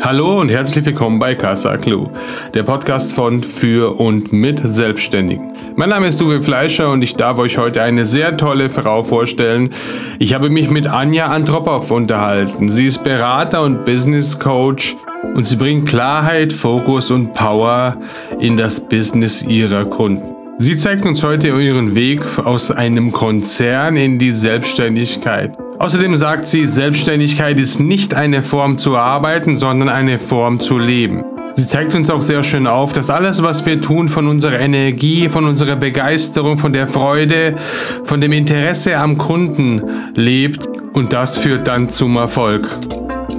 Hallo und herzlich willkommen bei Casa Clue, der Podcast von, für und mit Selbstständigen. Mein Name ist Uwe Fleischer und ich darf euch heute eine sehr tolle Frau vorstellen. Ich habe mich mit Anja Andropov unterhalten. Sie ist Berater und Business Coach und sie bringt Klarheit, Fokus und Power in das Business ihrer Kunden. Sie zeigt uns heute ihren Weg aus einem Konzern in die Selbstständigkeit. Außerdem sagt sie, Selbstständigkeit ist nicht eine Form zu arbeiten, sondern eine Form zu leben. Sie zeigt uns auch sehr schön auf, dass alles, was wir tun, von unserer Energie, von unserer Begeisterung, von der Freude, von dem Interesse am Kunden lebt und das führt dann zum Erfolg.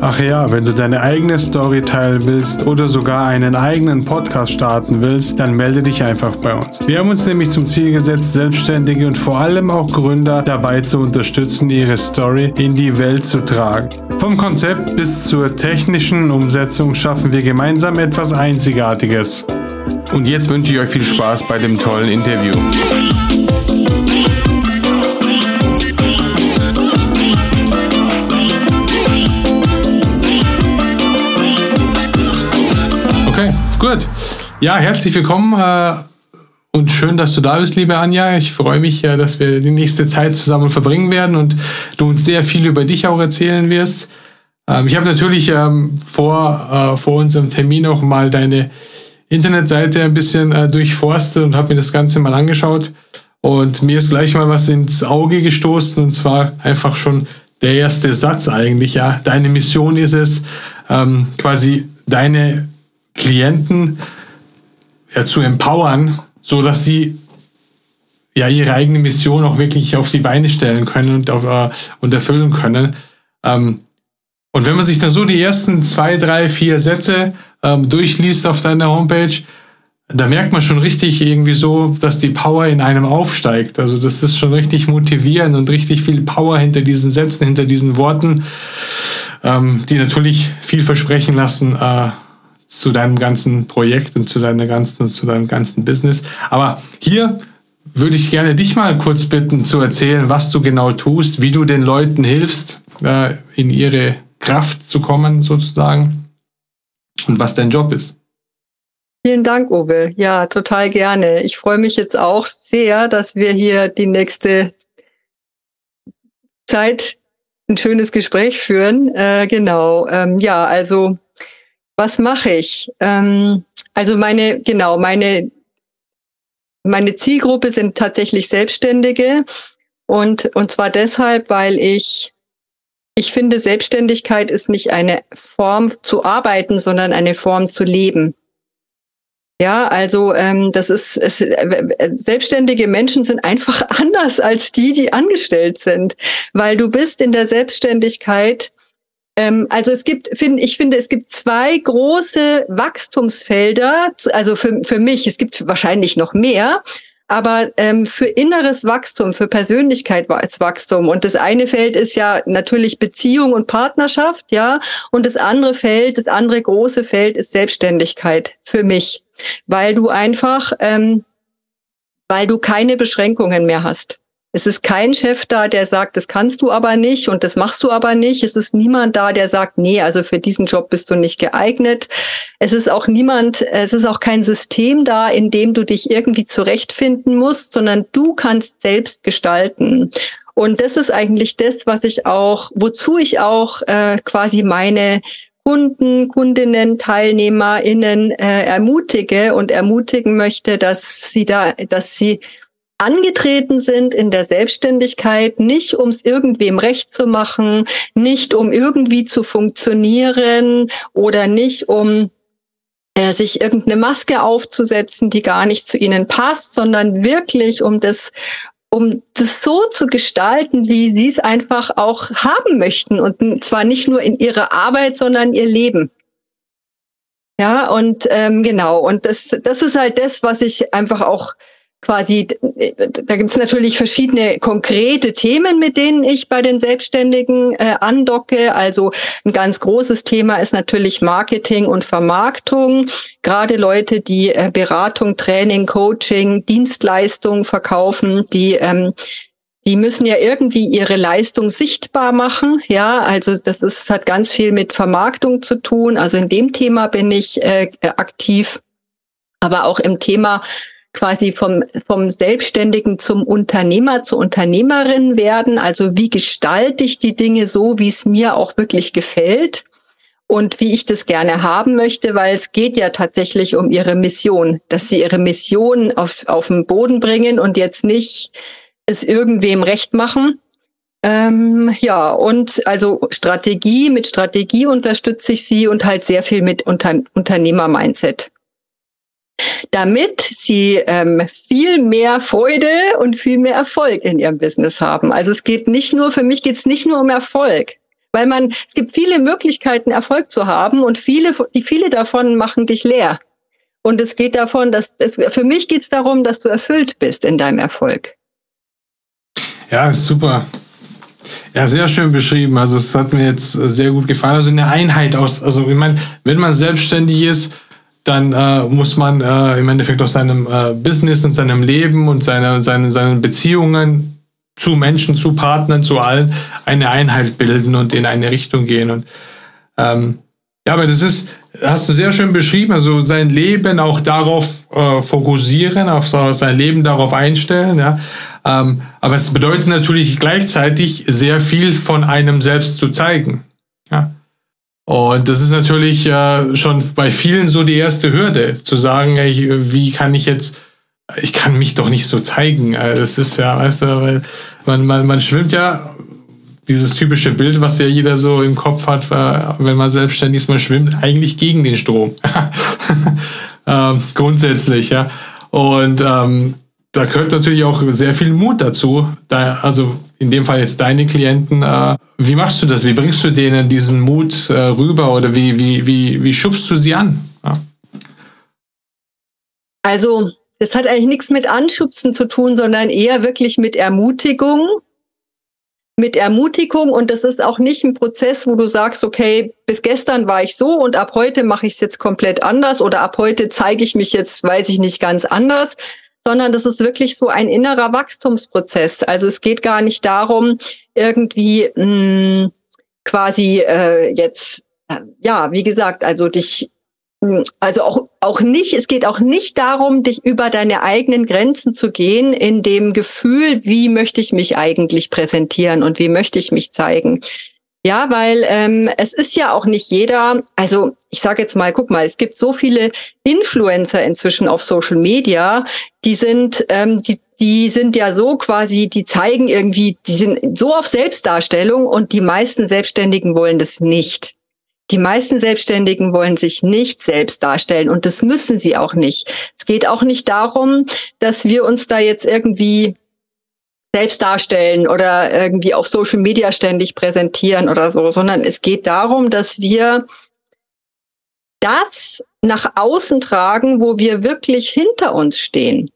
Ach ja, wenn du deine eigene Story teilen willst oder sogar einen eigenen Podcast starten willst, dann melde dich einfach bei uns. Wir haben uns nämlich zum Ziel gesetzt, Selbstständige und vor allem auch Gründer dabei zu unterstützen, ihre Story in die Welt zu tragen. Vom Konzept bis zur technischen Umsetzung schaffen wir gemeinsam etwas Einzigartiges. Und jetzt wünsche ich euch viel Spaß bei dem tollen Interview. Gut. Ja, herzlich willkommen äh, und schön, dass du da bist, liebe Anja. Ich freue mich, äh, dass wir die nächste Zeit zusammen verbringen werden und du uns sehr viel über dich auch erzählen wirst. Ähm, ich habe natürlich ähm, vor, äh, vor unserem Termin auch mal deine Internetseite ein bisschen äh, durchforstet und habe mir das Ganze mal angeschaut. Und mir ist gleich mal was ins Auge gestoßen und zwar einfach schon der erste Satz eigentlich. Ja, deine Mission ist es, ähm, quasi deine Klienten ja, zu empowern, so dass sie ja ihre eigene Mission auch wirklich auf die Beine stellen können und, auf, äh, und erfüllen können. Ähm, und wenn man sich dann so die ersten zwei, drei, vier Sätze ähm, durchliest auf deiner Homepage, da merkt man schon richtig irgendwie so, dass die Power in einem aufsteigt. Also das ist schon richtig motivierend und richtig viel Power hinter diesen Sätzen, hinter diesen Worten, ähm, die natürlich viel versprechen lassen, äh, zu deinem ganzen Projekt und zu deiner ganzen und zu deinem ganzen Business. Aber hier würde ich gerne dich mal kurz bitten zu erzählen, was du genau tust, wie du den Leuten hilfst, äh, in ihre Kraft zu kommen sozusagen und was dein Job ist. Vielen Dank, Uwe. Ja, total gerne. Ich freue mich jetzt auch sehr, dass wir hier die nächste Zeit ein schönes Gespräch führen. Äh, genau. Ähm, ja, also was mache ich? Ähm, also meine, genau, meine, meine Zielgruppe sind tatsächlich Selbstständige. Und, und zwar deshalb, weil ich, ich finde, Selbstständigkeit ist nicht eine Form zu arbeiten, sondern eine Form zu leben. Ja, also ähm, das ist es, äh, selbstständige Menschen sind einfach anders als die, die angestellt sind, weil du bist in der Selbstständigkeit ähm, also es gibt, find, ich finde, es gibt zwei große Wachstumsfelder, also für, für mich, es gibt wahrscheinlich noch mehr, aber ähm, für inneres Wachstum, für Persönlichkeitswachstum. Und das eine Feld ist ja natürlich Beziehung und Partnerschaft, ja. Und das andere Feld, das andere große Feld ist Selbstständigkeit für mich, weil du einfach, ähm, weil du keine Beschränkungen mehr hast. Es ist kein Chef da, der sagt, das kannst du aber nicht und das machst du aber nicht. Es ist niemand da, der sagt, nee, also für diesen Job bist du nicht geeignet. Es ist auch niemand, es ist auch kein System da, in dem du dich irgendwie zurechtfinden musst, sondern du kannst selbst gestalten. Und das ist eigentlich das, was ich auch, wozu ich auch äh, quasi meine Kunden, Kundinnen, TeilnehmerInnen äh, ermutige und ermutigen möchte, dass sie da, dass sie angetreten sind in der Selbstständigkeit, nicht um es irgendwem recht zu machen, nicht um irgendwie zu funktionieren oder nicht um äh, sich irgendeine Maske aufzusetzen, die gar nicht zu ihnen passt, sondern wirklich um das um das so zu gestalten, wie sie es einfach auch haben möchten und zwar nicht nur in ihrer Arbeit, sondern ihr Leben. Ja, und ähm, genau, und das, das ist halt das, was ich einfach auch quasi, da gibt es natürlich verschiedene konkrete Themen, mit denen ich bei den Selbstständigen äh, andocke. Also ein ganz großes Thema ist natürlich Marketing und Vermarktung. Gerade Leute, die äh, Beratung, Training, Coaching, Dienstleistungen verkaufen, die ähm, die müssen ja irgendwie ihre Leistung sichtbar machen. Ja, also das ist, hat ganz viel mit Vermarktung zu tun. Also in dem Thema bin ich äh, aktiv, aber auch im Thema quasi vom, vom Selbstständigen zum Unternehmer, zur Unternehmerin werden. Also wie gestalte ich die Dinge so, wie es mir auch wirklich gefällt und wie ich das gerne haben möchte, weil es geht ja tatsächlich um ihre Mission, dass sie ihre Mission auf, auf den Boden bringen und jetzt nicht es irgendwem recht machen. Ähm, ja, und also Strategie, mit Strategie unterstütze ich sie und halt sehr viel mit Unter Unternehmer-Mindset. Damit sie ähm, viel mehr Freude und viel mehr Erfolg in ihrem Business haben. Also es geht nicht nur, für mich geht es nicht nur um Erfolg, weil man, es gibt viele Möglichkeiten, Erfolg zu haben und viele, die viele davon machen dich leer. Und es geht davon, dass es, für mich geht es darum, dass du erfüllt bist in deinem Erfolg. Ja, super. Ja, sehr schön beschrieben. Also es hat mir jetzt sehr gut gefallen. Also eine Einheit aus, also ich meine, wenn man selbstständig ist, dann äh, muss man äh, im Endeffekt aus seinem äh, Business und seinem Leben und seine, seine, seinen Beziehungen zu Menschen, zu Partnern, zu allen eine Einheit bilden und in eine Richtung gehen. Und ähm, ja, aber das ist, hast du sehr schön beschrieben, also sein Leben auch darauf äh, fokussieren, auf sein Leben darauf einstellen, ja. Ähm, aber es bedeutet natürlich gleichzeitig sehr viel von einem selbst zu zeigen. Ja. Und das ist natürlich äh, schon bei vielen so die erste Hürde, zu sagen, ey, wie kann ich jetzt, ich kann mich doch nicht so zeigen. Äh, das ist ja, weißt du, weil man, man, man schwimmt ja dieses typische Bild, was ja jeder so im Kopf hat, äh, wenn man selbstständig ist, man schwimmt eigentlich gegen den Strom. ähm, grundsätzlich, ja. Und ähm, da gehört natürlich auch sehr viel Mut dazu. Da, also in dem Fall jetzt deine Klienten. Äh, wie machst du das? Wie bringst du denen diesen Mut äh, rüber oder wie, wie, wie, wie schubst du sie an? Ja. Also, das hat eigentlich nichts mit Anschubsen zu tun, sondern eher wirklich mit Ermutigung. Mit Ermutigung und das ist auch nicht ein Prozess, wo du sagst, okay, bis gestern war ich so und ab heute mache ich es jetzt komplett anders oder ab heute zeige ich mich jetzt, weiß ich nicht, ganz anders, sondern das ist wirklich so ein innerer Wachstumsprozess. Also es geht gar nicht darum, irgendwie mh, hm, quasi äh, jetzt, äh, ja, wie gesagt, also dich, hm, also auch, auch nicht, es geht auch nicht darum, dich über deine eigenen Grenzen zu gehen, in dem Gefühl, wie möchte ich mich eigentlich präsentieren und wie möchte ich mich zeigen. Ja, weil ähm, es ist ja auch nicht jeder, also ich sage jetzt mal, guck mal, es gibt so viele Influencer inzwischen auf Social Media, die sind, ähm, die, die sind ja so quasi, die zeigen irgendwie, die sind so auf Selbstdarstellung und die meisten Selbstständigen wollen das nicht. Die meisten Selbstständigen wollen sich nicht selbst darstellen und das müssen sie auch nicht. Es geht auch nicht darum, dass wir uns da jetzt irgendwie selbst darstellen oder irgendwie auf Social Media ständig präsentieren oder so, sondern es geht darum, dass wir das nach außen tragen, wo wir wirklich hinter uns stehen.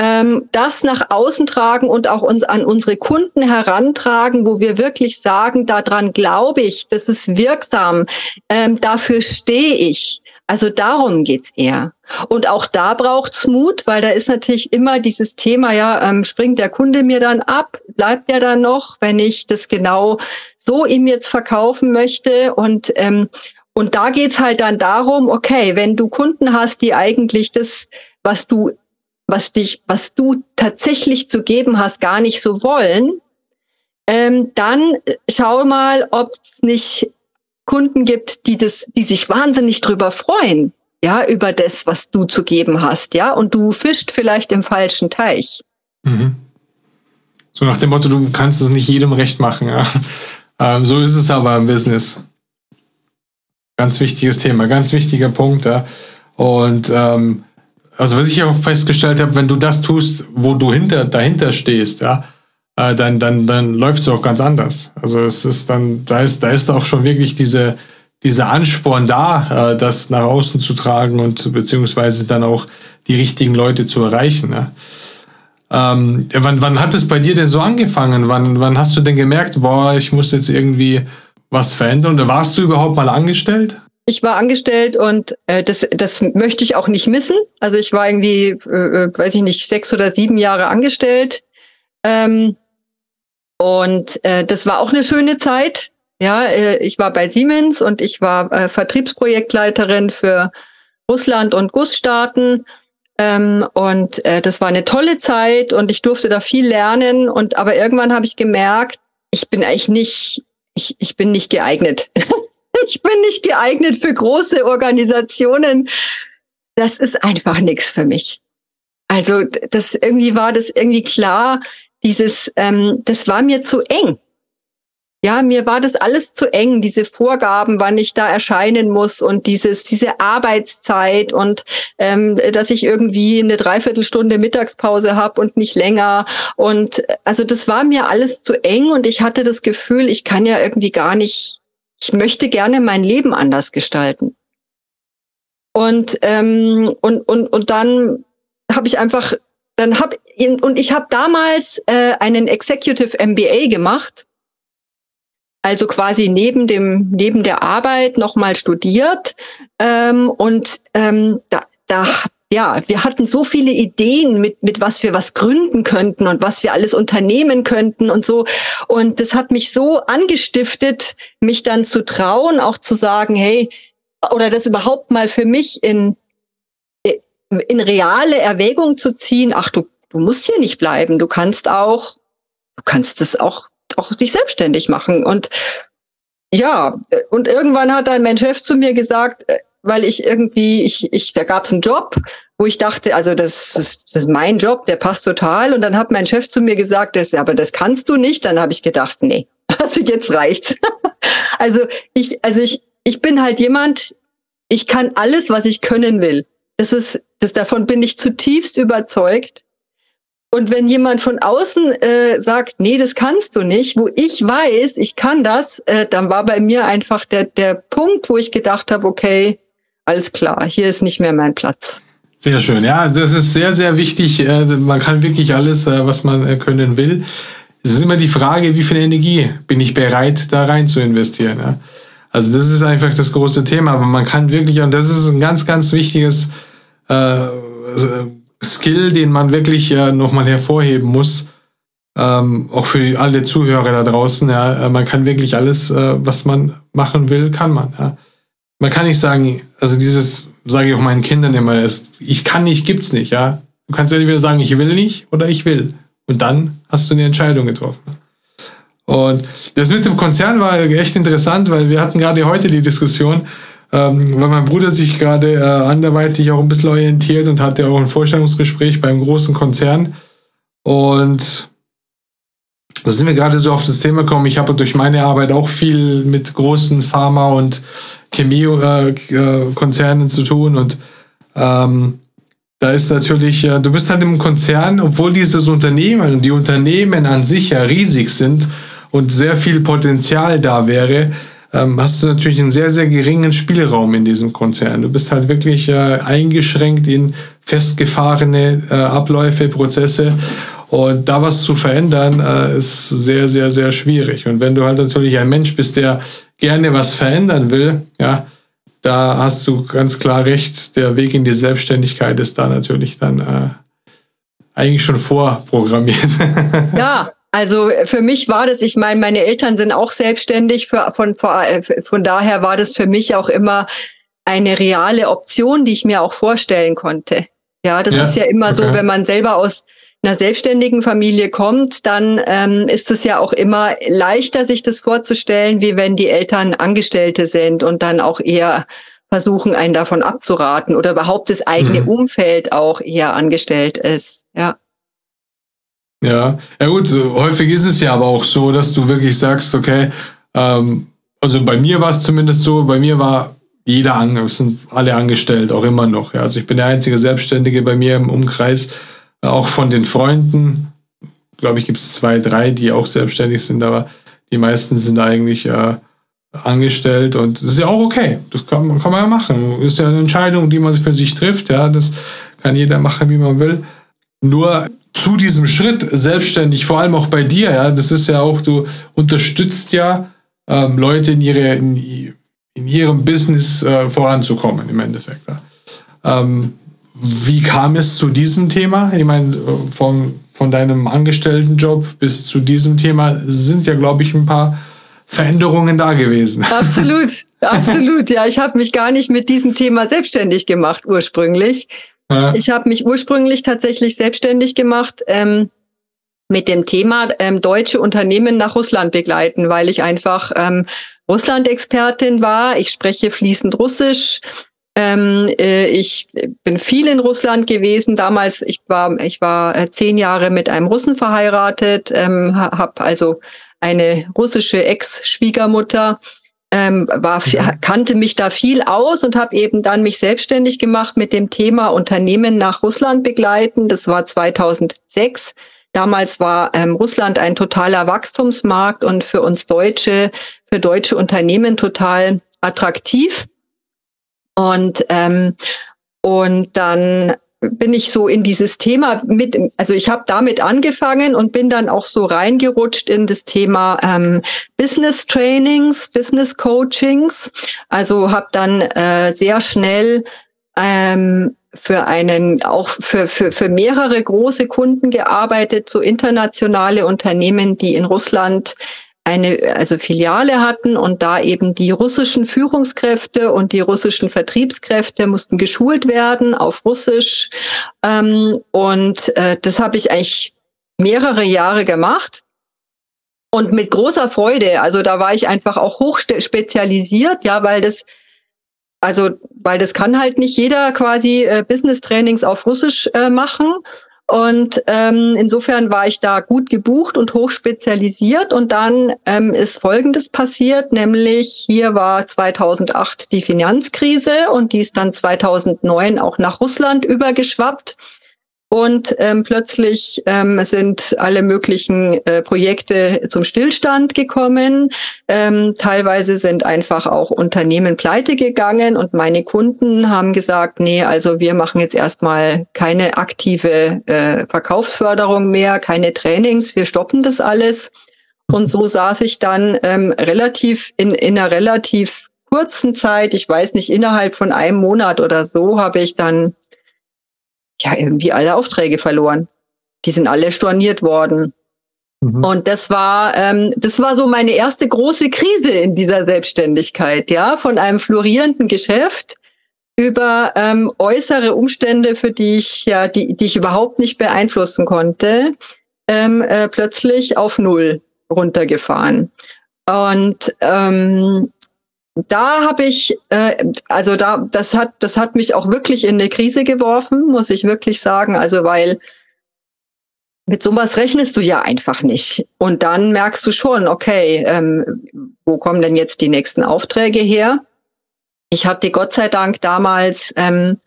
Ähm, das nach außen tragen und auch uns an unsere Kunden herantragen, wo wir wirklich sagen, daran glaube ich, das ist wirksam, ähm, dafür stehe ich. Also darum geht's eher. Und auch da braucht's Mut, weil da ist natürlich immer dieses Thema, ja, ähm, springt der Kunde mir dann ab, bleibt er dann noch, wenn ich das genau so ihm jetzt verkaufen möchte und ähm, und da geht's halt dann darum, okay, wenn du Kunden hast, die eigentlich das, was du, was dich, was du tatsächlich zu geben hast, gar nicht so wollen, ähm, dann schau mal, ob es nicht Kunden gibt, die das, die sich wahnsinnig drüber freuen, ja, über das, was du zu geben hast, ja, und du fischt vielleicht im falschen Teich. Mhm. So nach dem Motto, du kannst es nicht jedem recht machen, ja. Ähm, so ist es aber im Business. Ganz wichtiges Thema, ganz wichtiger Punkt, ja. Und ähm, also was ich auch festgestellt habe, wenn du das tust, wo du hinter, dahinter stehst, ja, äh, dann, dann, dann läuft es auch ganz anders. Also es ist dann, da ist, da ist auch schon wirklich diese, dieser Ansporn da, äh, das nach außen zu tragen und beziehungsweise dann auch die richtigen Leute zu erreichen. Ne? Ähm, wann, wann hat es bei dir denn so angefangen? Wann, wann hast du denn gemerkt, boah, ich muss jetzt irgendwie was verändern? Oder warst du überhaupt mal angestellt? Ich war angestellt und äh, das, das möchte ich auch nicht missen. Also ich war irgendwie, äh, äh weiß ich nicht, sechs oder sieben Jahre angestellt Ähm, und äh, das war auch eine schöne Zeit. Ja, äh, ich war bei Siemens und ich war äh, Vertriebsprojektleiterin für Russland und Gussstaaten. Ähm, und äh, das war eine tolle Zeit und ich durfte da viel lernen. Und aber irgendwann habe ich gemerkt, ich bin eigentlich nicht, ich, ich bin nicht geeignet. ich bin nicht geeignet für große Organisationen. Das ist einfach nichts für mich. Also das irgendwie war das irgendwie klar, dieses, ähm, das war mir zu eng. Ja, mir war das alles zu eng, diese Vorgaben, wann ich da erscheinen muss und dieses, diese Arbeitszeit und ähm, dass ich irgendwie eine Dreiviertelstunde Mittagspause habe und nicht länger. Und also das war mir alles zu eng und ich hatte das Gefühl, ich kann ja irgendwie gar nicht, ich möchte gerne mein Leben anders gestalten. Und, ähm, und, und, und dann habe ich einfach, dann habe und ich habe damals äh, einen Executive MBA gemacht also quasi neben dem neben der Arbeit nochmal studiert ähm, und ähm, da, da ja, wir hatten so viele Ideen, mit, mit was wir was gründen könnten und was wir alles unternehmen könnten und so. Und das hat mich so angestiftet, mich dann zu trauen, auch zu sagen, hey, oder das überhaupt mal für mich in, in reale Erwägung zu ziehen. Ach, du, du musst hier nicht bleiben. Du kannst auch, du kannst es auch auch dich selbstständig machen. Und ja, und irgendwann hat dann mein Chef zu mir gesagt, äh, weil ich irgendwie, ich, ich, da gab es einen Job, wo ich dachte, also das ist, das ist mein Job, der passt total. Und dann hat mein Chef zu mir gesagt, das, aber das kannst du nicht. Dann habe ich gedacht, nee, also jetzt reicht's. also ich, also ich, ich bin halt jemand, ich kann alles, was ich können will. Das ist, das davon bin ich zutiefst überzeugt. Und wenn jemand von außen äh, sagt, nee, das kannst du nicht, wo ich weiß, ich kann das, äh, dann war bei mir einfach der, der Punkt, wo ich gedacht habe, okay, alles klar, hier ist nicht mehr mein Platz. Sehr schön. Ja, das ist sehr, sehr wichtig. Äh, man kann wirklich alles, äh, was man äh, können will. Es ist immer die Frage, wie viel Energie bin ich bereit, da rein zu investieren. Also das ist einfach das große Thema. Aber man kann wirklich, und das ist ein ganz, ganz wichtiges Skill, den man wirklich nochmal hervorheben muss. Ähm, auch für alle Zuhörer da draußen. Ja, man kann wirklich alles, äh, was man machen will, kann man. Ja. Man kann nicht sagen, also dieses sage ich auch meinen Kindern immer, ist, ich kann nicht, gibt's nicht. Ja, du kannst entweder sagen, ich will nicht oder ich will. Und dann hast du eine Entscheidung getroffen. Und das mit dem Konzern war echt interessant, weil wir hatten gerade heute die Diskussion, ähm, weil mein Bruder sich gerade äh, anderweitig auch ein bisschen orientiert und hatte auch ein Vorstellungsgespräch beim großen Konzern. Und da sind wir gerade so auf das Thema gekommen. Ich habe durch meine Arbeit auch viel mit großen Pharma- und Chemiekonzernen äh, zu tun. Und ähm, da ist natürlich, äh, du bist halt im Konzern, obwohl dieses Unternehmen, die Unternehmen an sich ja riesig sind und sehr viel Potenzial da wäre, ähm, hast du natürlich einen sehr, sehr geringen Spielraum in diesem Konzern. Du bist halt wirklich äh, eingeschränkt in festgefahrene äh, Abläufe, Prozesse. Und da was zu verändern, äh, ist sehr, sehr, sehr schwierig. Und wenn du halt natürlich ein Mensch bist, der gerne was verändern will, ja, da hast du ganz klar recht, der Weg in die Selbstständigkeit ist da natürlich dann äh, eigentlich schon vorprogrammiert. Ja, also für mich war das, ich meine, meine Eltern sind auch selbstständig, für, von, äh, von daher war das für mich auch immer eine reale Option, die ich mir auch vorstellen konnte. Ja, das ja, ist ja immer okay. so, wenn man selber aus einer selbstständigen Familie kommt, dann ähm, ist es ja auch immer leichter, sich das vorzustellen, wie wenn die Eltern Angestellte sind und dann auch eher versuchen, einen davon abzuraten oder überhaupt das eigene mhm. Umfeld auch eher angestellt ist. Ja. Ja, ja gut, so, häufig ist es ja aber auch so, dass du wirklich sagst, okay, ähm, also bei mir war es zumindest so, bei mir war jeder an, sind alle angestellt, auch immer noch. Ja. Also ich bin der einzige Selbstständige bei mir im Umkreis, auch von den Freunden, glaube ich, gibt es zwei, drei, die auch selbstständig sind, aber die meisten sind eigentlich äh, angestellt und das ist ja auch okay. Das kann, kann man ja machen. Ist ja eine Entscheidung, die man für sich trifft. Ja, das kann jeder machen, wie man will. Nur zu diesem Schritt selbstständig, vor allem auch bei dir, ja, das ist ja auch, du unterstützt ja ähm, Leute in, ihre, in, in ihrem Business äh, voranzukommen im Endeffekt. Ja. Ähm, wie kam es zu diesem Thema? Ich meine, von, von deinem Angestelltenjob bis zu diesem Thema sind ja, glaube ich, ein paar Veränderungen da gewesen. Absolut, absolut. Ja, ich habe mich gar nicht mit diesem Thema selbstständig gemacht ursprünglich. Ja. Ich habe mich ursprünglich tatsächlich selbstständig gemacht ähm, mit dem Thema ähm, deutsche Unternehmen nach Russland begleiten, weil ich einfach ähm, Russland-Expertin war. Ich spreche fließend Russisch. Ähm, äh, ich bin viel in Russland gewesen. Damals, ich war, ich war äh, zehn Jahre mit einem Russen verheiratet, ähm, habe also eine russische Ex-Schwiegermutter. Ähm, war, mhm. kannte mich da viel aus und habe eben dann mich selbstständig gemacht mit dem Thema Unternehmen nach Russland begleiten. Das war 2006. Damals war ähm, Russland ein totaler Wachstumsmarkt und für uns Deutsche, für deutsche Unternehmen total attraktiv. Und, ähm, und dann bin ich so in dieses Thema mit, also ich habe damit angefangen und bin dann auch so reingerutscht in das Thema ähm, Business Trainings, Business Coachings. Also habe dann äh, sehr schnell ähm, für einen, auch für, für, für mehrere große Kunden gearbeitet, so internationale Unternehmen, die in Russland eine also Filiale hatten und da eben die russischen Führungskräfte und die russischen Vertriebskräfte mussten geschult werden auf Russisch. Ähm, und äh, das habe ich eigentlich mehrere Jahre gemacht. Und mit großer Freude. Also da war ich einfach auch hoch spezialisiert, ja, weil das also, weil das kann halt nicht jeder quasi äh, Business-Trainings auf Russisch äh, machen. Und ähm, insofern war ich da gut gebucht und hoch spezialisiert. Und dann ähm, ist Folgendes passiert, nämlich hier war 2008 die Finanzkrise und die ist dann 2009 auch nach Russland übergeschwappt. Und ähm, plötzlich ähm, sind alle möglichen äh, Projekte zum Stillstand gekommen. Ähm, teilweise sind einfach auch Unternehmen pleite gegangen und meine Kunden haben gesagt, nee, also wir machen jetzt erstmal keine aktive äh, Verkaufsförderung mehr, keine Trainings, wir stoppen das alles. Und so saß ich dann ähm, relativ in, in einer relativ kurzen Zeit, ich weiß nicht, innerhalb von einem Monat oder so, habe ich dann ja irgendwie alle Aufträge verloren. Die sind alle storniert worden. Mhm. Und das war, ähm, das war so meine erste große Krise in dieser Selbstständigkeit, ja, von einem florierenden Geschäft über ähm, äußere Umstände, für die ich ja, die, die ich überhaupt nicht beeinflussen konnte, ähm, äh, plötzlich auf null runtergefahren. Und ähm, da habe ich, äh, also da, das hat, das hat mich auch wirklich in eine Krise geworfen, muss ich wirklich sagen. Also weil mit sowas rechnest du ja einfach nicht. Und dann merkst du schon, okay, ähm, wo kommen denn jetzt die nächsten Aufträge her? Ich hatte Gott sei Dank damals ähm,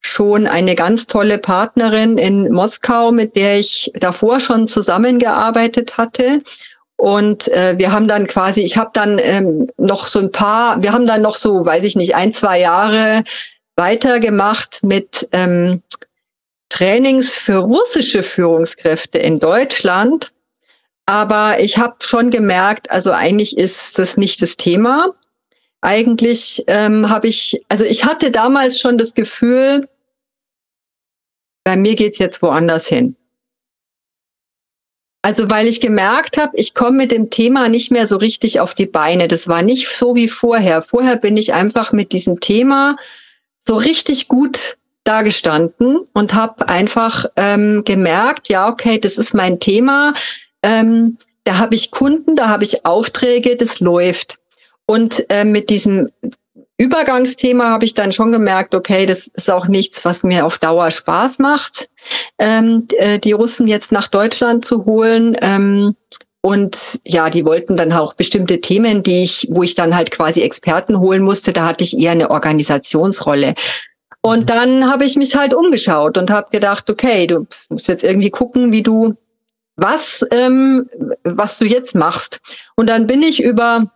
schon eine ganz tolle Partnerin in Moskau, mit der ich davor schon zusammengearbeitet hatte. Und äh, wir haben dann quasi, ich habe dann ähm, noch so ein paar, wir haben dann noch so, weiß ich nicht, ein, zwei Jahre weitergemacht mit ähm, Trainings für russische Führungskräfte in Deutschland. Aber ich habe schon gemerkt, also eigentlich ist das nicht das Thema. Eigentlich ähm, habe ich, also ich hatte damals schon das Gefühl, bei mir geht's jetzt woanders hin. Also weil ich gemerkt habe, ich komme mit dem Thema nicht mehr so richtig auf die Beine. Das war nicht so wie vorher. Vorher bin ich einfach mit diesem Thema so richtig gut dagestanden und habe einfach ähm, gemerkt, ja, okay, das ist mein Thema. Ähm, da habe ich Kunden, da habe ich Aufträge, das läuft. Und äh, mit diesem Übergangsthema habe ich dann schon gemerkt, okay, das ist auch nichts, was mir auf Dauer Spaß macht, ähm, äh, die Russen jetzt nach Deutschland zu holen. Ähm, und ja, die wollten dann auch bestimmte Themen, die ich, wo ich dann halt quasi Experten holen musste, da hatte ich eher eine Organisationsrolle. Und mhm. dann habe ich mich halt umgeschaut und habe gedacht, okay, du musst jetzt irgendwie gucken, wie du was, ähm, was du jetzt machst. Und dann bin ich über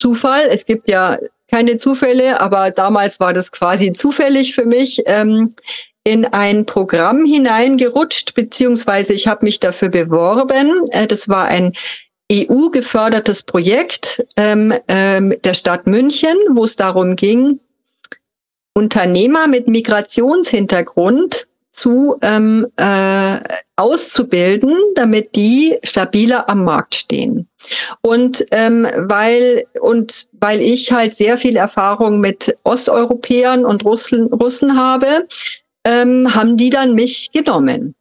Zufall. Es gibt ja keine Zufälle, aber damals war das quasi zufällig für mich. Ähm, in ein Programm hineingerutscht, beziehungsweise ich habe mich dafür beworben. Äh, das war ein EU-gefördertes Projekt ähm, ähm, der Stadt München, wo es darum ging, Unternehmer mit Migrationshintergrund zu ähm, äh, auszubilden, damit die stabiler am Markt stehen. Und ähm, weil und weil ich halt sehr viel Erfahrung mit Osteuropäern und Russen, Russen habe, ähm, haben die dann mich genommen.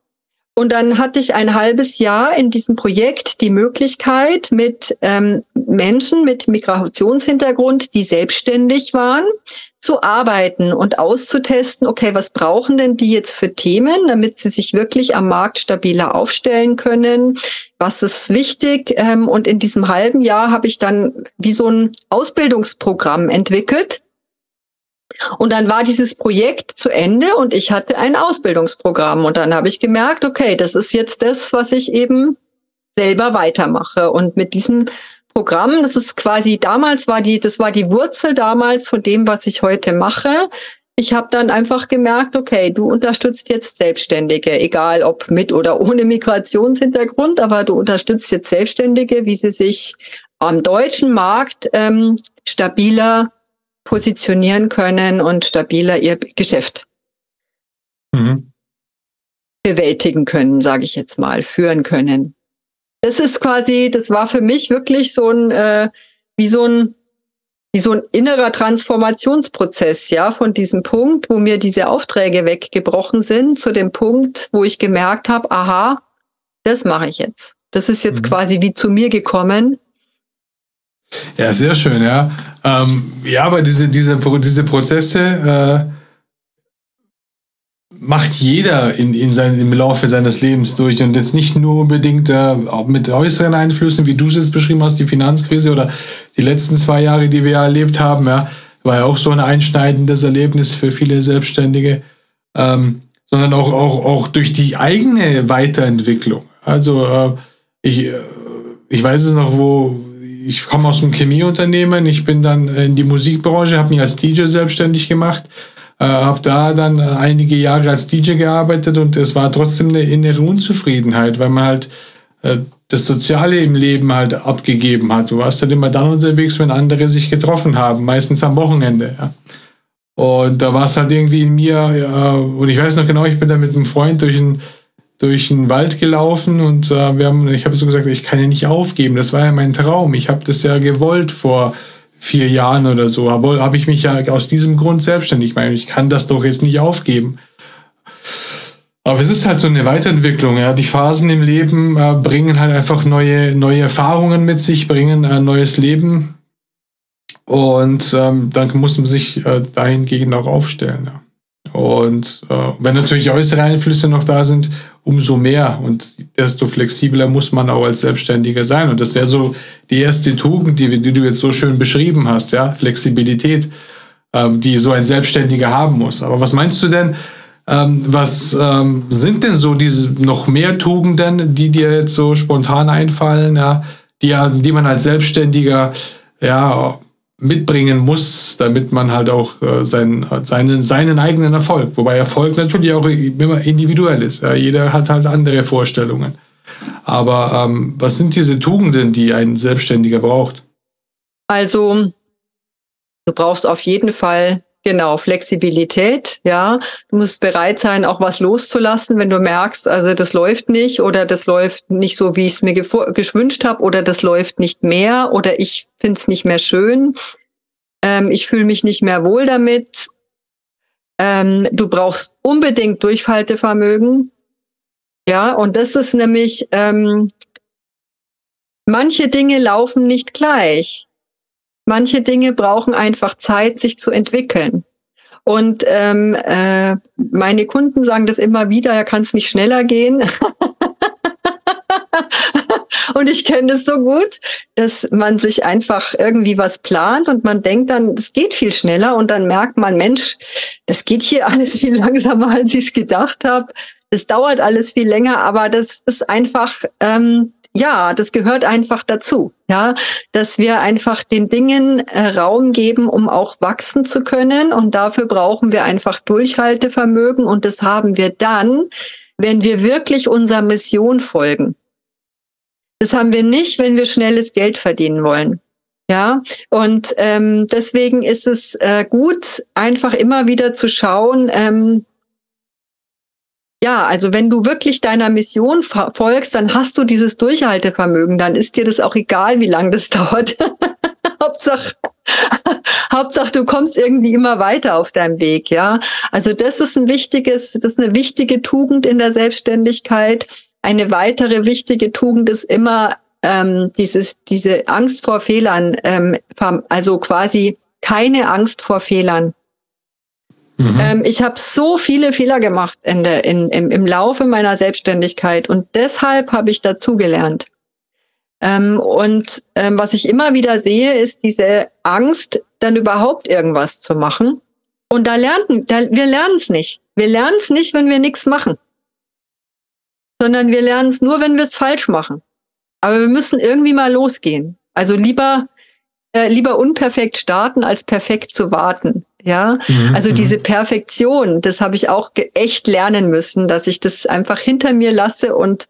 Und dann hatte ich ein halbes Jahr in diesem Projekt die Möglichkeit, mit ähm, Menschen mit Migrationshintergrund, die selbstständig waren, zu arbeiten und auszutesten, okay, was brauchen denn die jetzt für Themen, damit sie sich wirklich am Markt stabiler aufstellen können? Was ist wichtig? Ähm, und in diesem halben Jahr habe ich dann wie so ein Ausbildungsprogramm entwickelt, und dann war dieses Projekt zu Ende und ich hatte ein Ausbildungsprogramm. Und dann habe ich gemerkt, okay, das ist jetzt das, was ich eben selber weitermache. Und mit diesem Programm, das ist quasi damals war die, das war die Wurzel damals von dem, was ich heute mache. Ich habe dann einfach gemerkt, okay, du unterstützt jetzt Selbstständige, egal ob mit oder ohne Migrationshintergrund, aber du unterstützt jetzt Selbstständige, wie sie sich am deutschen Markt ähm, stabiler positionieren können und stabiler ihr Geschäft mhm. bewältigen können, sage ich jetzt mal, führen können. Das ist quasi, das war für mich wirklich so ein, äh, wie so ein, wie so ein innerer Transformationsprozess, ja, von diesem Punkt, wo mir diese Aufträge weggebrochen sind, zu dem Punkt, wo ich gemerkt habe, aha, das mache ich jetzt. Das ist jetzt mhm. quasi wie zu mir gekommen ja, sehr schön, ja. Ähm, ja, aber diese, diese, diese Prozesse äh, macht jeder in, in sein, im Laufe seines Lebens durch und jetzt nicht nur unbedingt äh, mit äußeren Einflüssen, wie du es jetzt beschrieben hast, die Finanzkrise oder die letzten zwei Jahre, die wir erlebt haben, ja, war ja auch so ein einschneidendes Erlebnis für viele Selbstständige, ähm, sondern auch, auch, auch durch die eigene Weiterentwicklung. Also äh, ich, äh, ich weiß es noch, wo ich komme aus einem Chemieunternehmen, ich bin dann in die Musikbranche, habe mich als DJ selbstständig gemacht, äh, habe da dann einige Jahre als DJ gearbeitet und es war trotzdem eine innere Unzufriedenheit, weil man halt äh, das Soziale im Leben halt abgegeben hat. Du warst halt immer dann unterwegs, wenn andere sich getroffen haben, meistens am Wochenende. Ja. Und da war es halt irgendwie in mir, ja, und ich weiß noch genau, ich bin da mit einem Freund durch ein durch den Wald gelaufen und äh, wir haben, ich habe so gesagt, ich kann ja nicht aufgeben. Das war ja mein Traum. Ich habe das ja gewollt vor vier Jahren oder so. Habe hab ich mich ja aus diesem Grund selbstständig gemacht. Ich kann das doch jetzt nicht aufgeben. Aber es ist halt so eine Weiterentwicklung. Ja. Die Phasen im Leben äh, bringen halt einfach neue, neue Erfahrungen mit sich, bringen ein neues Leben. Und ähm, dann muss man sich äh, dahingegen auch aufstellen. Ja. Und äh, wenn natürlich äußere Einflüsse noch da sind, umso mehr und desto flexibler muss man auch als Selbstständiger sein. Und das wäre so die erste Tugend, die, die, du jetzt so schön beschrieben hast, ja, Flexibilität, ähm, die so ein Selbstständiger haben muss. Aber was meinst du denn, ähm, was ähm, sind denn so diese noch mehr Tugenden, die dir jetzt so spontan einfallen, ja, die, die man als Selbstständiger ja, mitbringen muss, damit man halt auch äh, seinen, seinen, seinen eigenen Erfolg, wobei Erfolg natürlich auch immer individuell ist. Ja, jeder hat halt andere Vorstellungen. Aber ähm, was sind diese Tugenden, die ein Selbstständiger braucht? Also, du brauchst auf jeden Fall Genau, Flexibilität, ja. Du musst bereit sein, auch was loszulassen, wenn du merkst, also das läuft nicht oder das läuft nicht so, wie ich es mir gewünscht habe oder das läuft nicht mehr oder ich finde es nicht mehr schön. Ähm, ich fühle mich nicht mehr wohl damit. Ähm, du brauchst unbedingt Durchhaltevermögen. Ja, und das ist nämlich, ähm, manche Dinge laufen nicht gleich. Manche Dinge brauchen einfach Zeit, sich zu entwickeln. Und ähm, äh, meine Kunden sagen das immer wieder, ja, kann es nicht schneller gehen. und ich kenne das so gut, dass man sich einfach irgendwie was plant und man denkt dann, es geht viel schneller und dann merkt man, Mensch, das geht hier alles viel langsamer, als ich es gedacht habe. Es dauert alles viel länger, aber das ist einfach ähm, ja, das gehört einfach dazu, ja, dass wir einfach den Dingen äh, Raum geben, um auch wachsen zu können. Und dafür brauchen wir einfach Durchhaltevermögen. Und das haben wir dann, wenn wir wirklich unserer Mission folgen. Das haben wir nicht, wenn wir schnelles Geld verdienen wollen. Ja, und ähm, deswegen ist es äh, gut, einfach immer wieder zu schauen, ähm, ja, also wenn du wirklich deiner Mission folgst, dann hast du dieses Durchhaltevermögen, dann ist dir das auch egal, wie lange das dauert. Hauptsache, Hauptsache, du kommst irgendwie immer weiter auf deinem Weg, ja. Also das ist ein wichtiges, das ist eine wichtige Tugend in der Selbstständigkeit. Eine weitere wichtige Tugend ist immer ähm, dieses, diese Angst vor Fehlern, ähm, also quasi keine Angst vor Fehlern. Mhm. Ähm, ich habe so viele Fehler gemacht in der, in, im, im Laufe meiner Selbstständigkeit und deshalb habe ich dazugelernt. Ähm, und ähm, was ich immer wieder sehe, ist diese Angst, dann überhaupt irgendwas zu machen. Und da lernen, da, wir lernen es nicht. Wir lernen es nicht, wenn wir nichts machen, sondern wir lernen es nur, wenn wir es falsch machen. Aber wir müssen irgendwie mal losgehen. Also lieber äh, lieber unperfekt starten, als perfekt zu warten. Ja, mhm, also diese mhm. Perfektion, das habe ich auch echt lernen müssen, dass ich das einfach hinter mir lasse und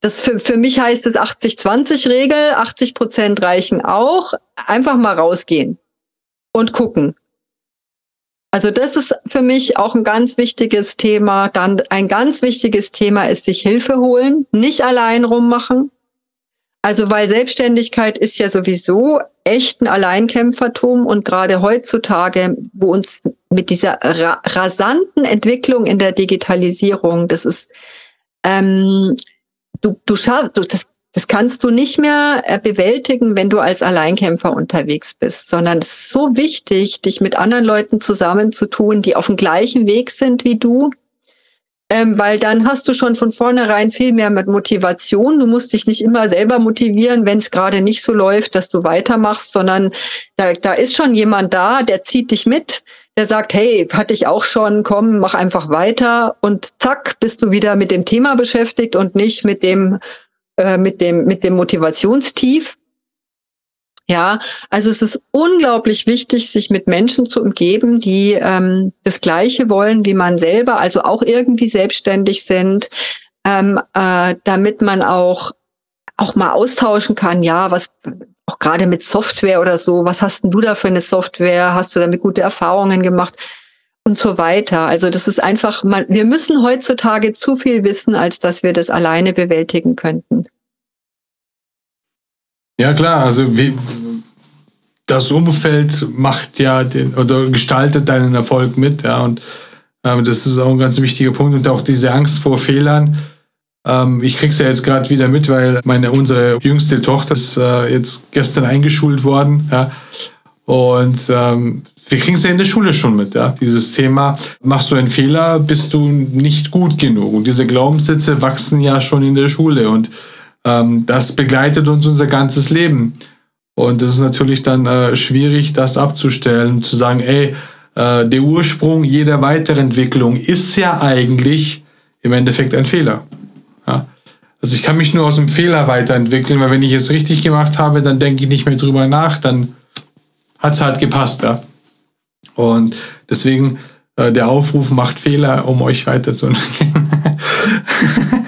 das für, für mich heißt es 80-20-Regel, 80 Prozent reichen auch. Einfach mal rausgehen und gucken. Also das ist für mich auch ein ganz wichtiges Thema. Dann ein ganz wichtiges Thema ist sich Hilfe holen, nicht allein rummachen. Also weil Selbstständigkeit ist ja sowieso echt ein Alleinkämpfertum und gerade heutzutage, wo uns mit dieser ra rasanten Entwicklung in der Digitalisierung, das ist, ähm, du, du schaffst, du, das, das kannst du nicht mehr äh, bewältigen, wenn du als Alleinkämpfer unterwegs bist, sondern es ist so wichtig, dich mit anderen Leuten zusammenzutun, die auf dem gleichen Weg sind wie du, ähm, weil dann hast du schon von vornherein viel mehr mit Motivation. Du musst dich nicht immer selber motivieren, wenn es gerade nicht so läuft, dass du weitermachst, sondern da, da ist schon jemand da, der zieht dich mit, der sagt, hey, hatte ich auch schon, komm, mach einfach weiter und zack, bist du wieder mit dem Thema beschäftigt und nicht mit dem, äh, mit dem, mit dem Motivationstief. Ja, also es ist unglaublich wichtig, sich mit Menschen zu umgeben, die ähm, das Gleiche wollen wie man selber, also auch irgendwie selbstständig sind, ähm, äh, damit man auch auch mal austauschen kann. Ja, was auch gerade mit Software oder so. Was hast denn du da für eine Software? Hast du damit gute Erfahrungen gemacht? Und so weiter. Also das ist einfach, man, wir müssen heutzutage zu viel wissen, als dass wir das alleine bewältigen könnten. Ja, klar, also wie, das Umfeld macht ja den oder gestaltet deinen Erfolg mit, ja, und ähm, das ist auch ein ganz wichtiger Punkt und auch diese Angst vor Fehlern. Ähm, ich krieg's ja jetzt gerade wieder mit, weil meine unsere jüngste Tochter ist äh, jetzt gestern eingeschult worden, ja, und ähm, wir kriegen es ja in der Schule schon mit, ja. Dieses Thema, machst du einen Fehler, bist du nicht gut genug. Und diese Glaubenssätze wachsen ja schon in der Schule und ähm, das begleitet uns unser ganzes Leben. Und es ist natürlich dann äh, schwierig, das abzustellen, zu sagen, ey, äh, der Ursprung jeder Weiterentwicklung ist ja eigentlich im Endeffekt ein Fehler. Ja? Also ich kann mich nur aus dem Fehler weiterentwickeln, weil wenn ich es richtig gemacht habe, dann denke ich nicht mehr drüber nach, dann hat es halt gepasst. Ja? Und deswegen äh, der Aufruf macht Fehler, um euch weiterzuentwickeln.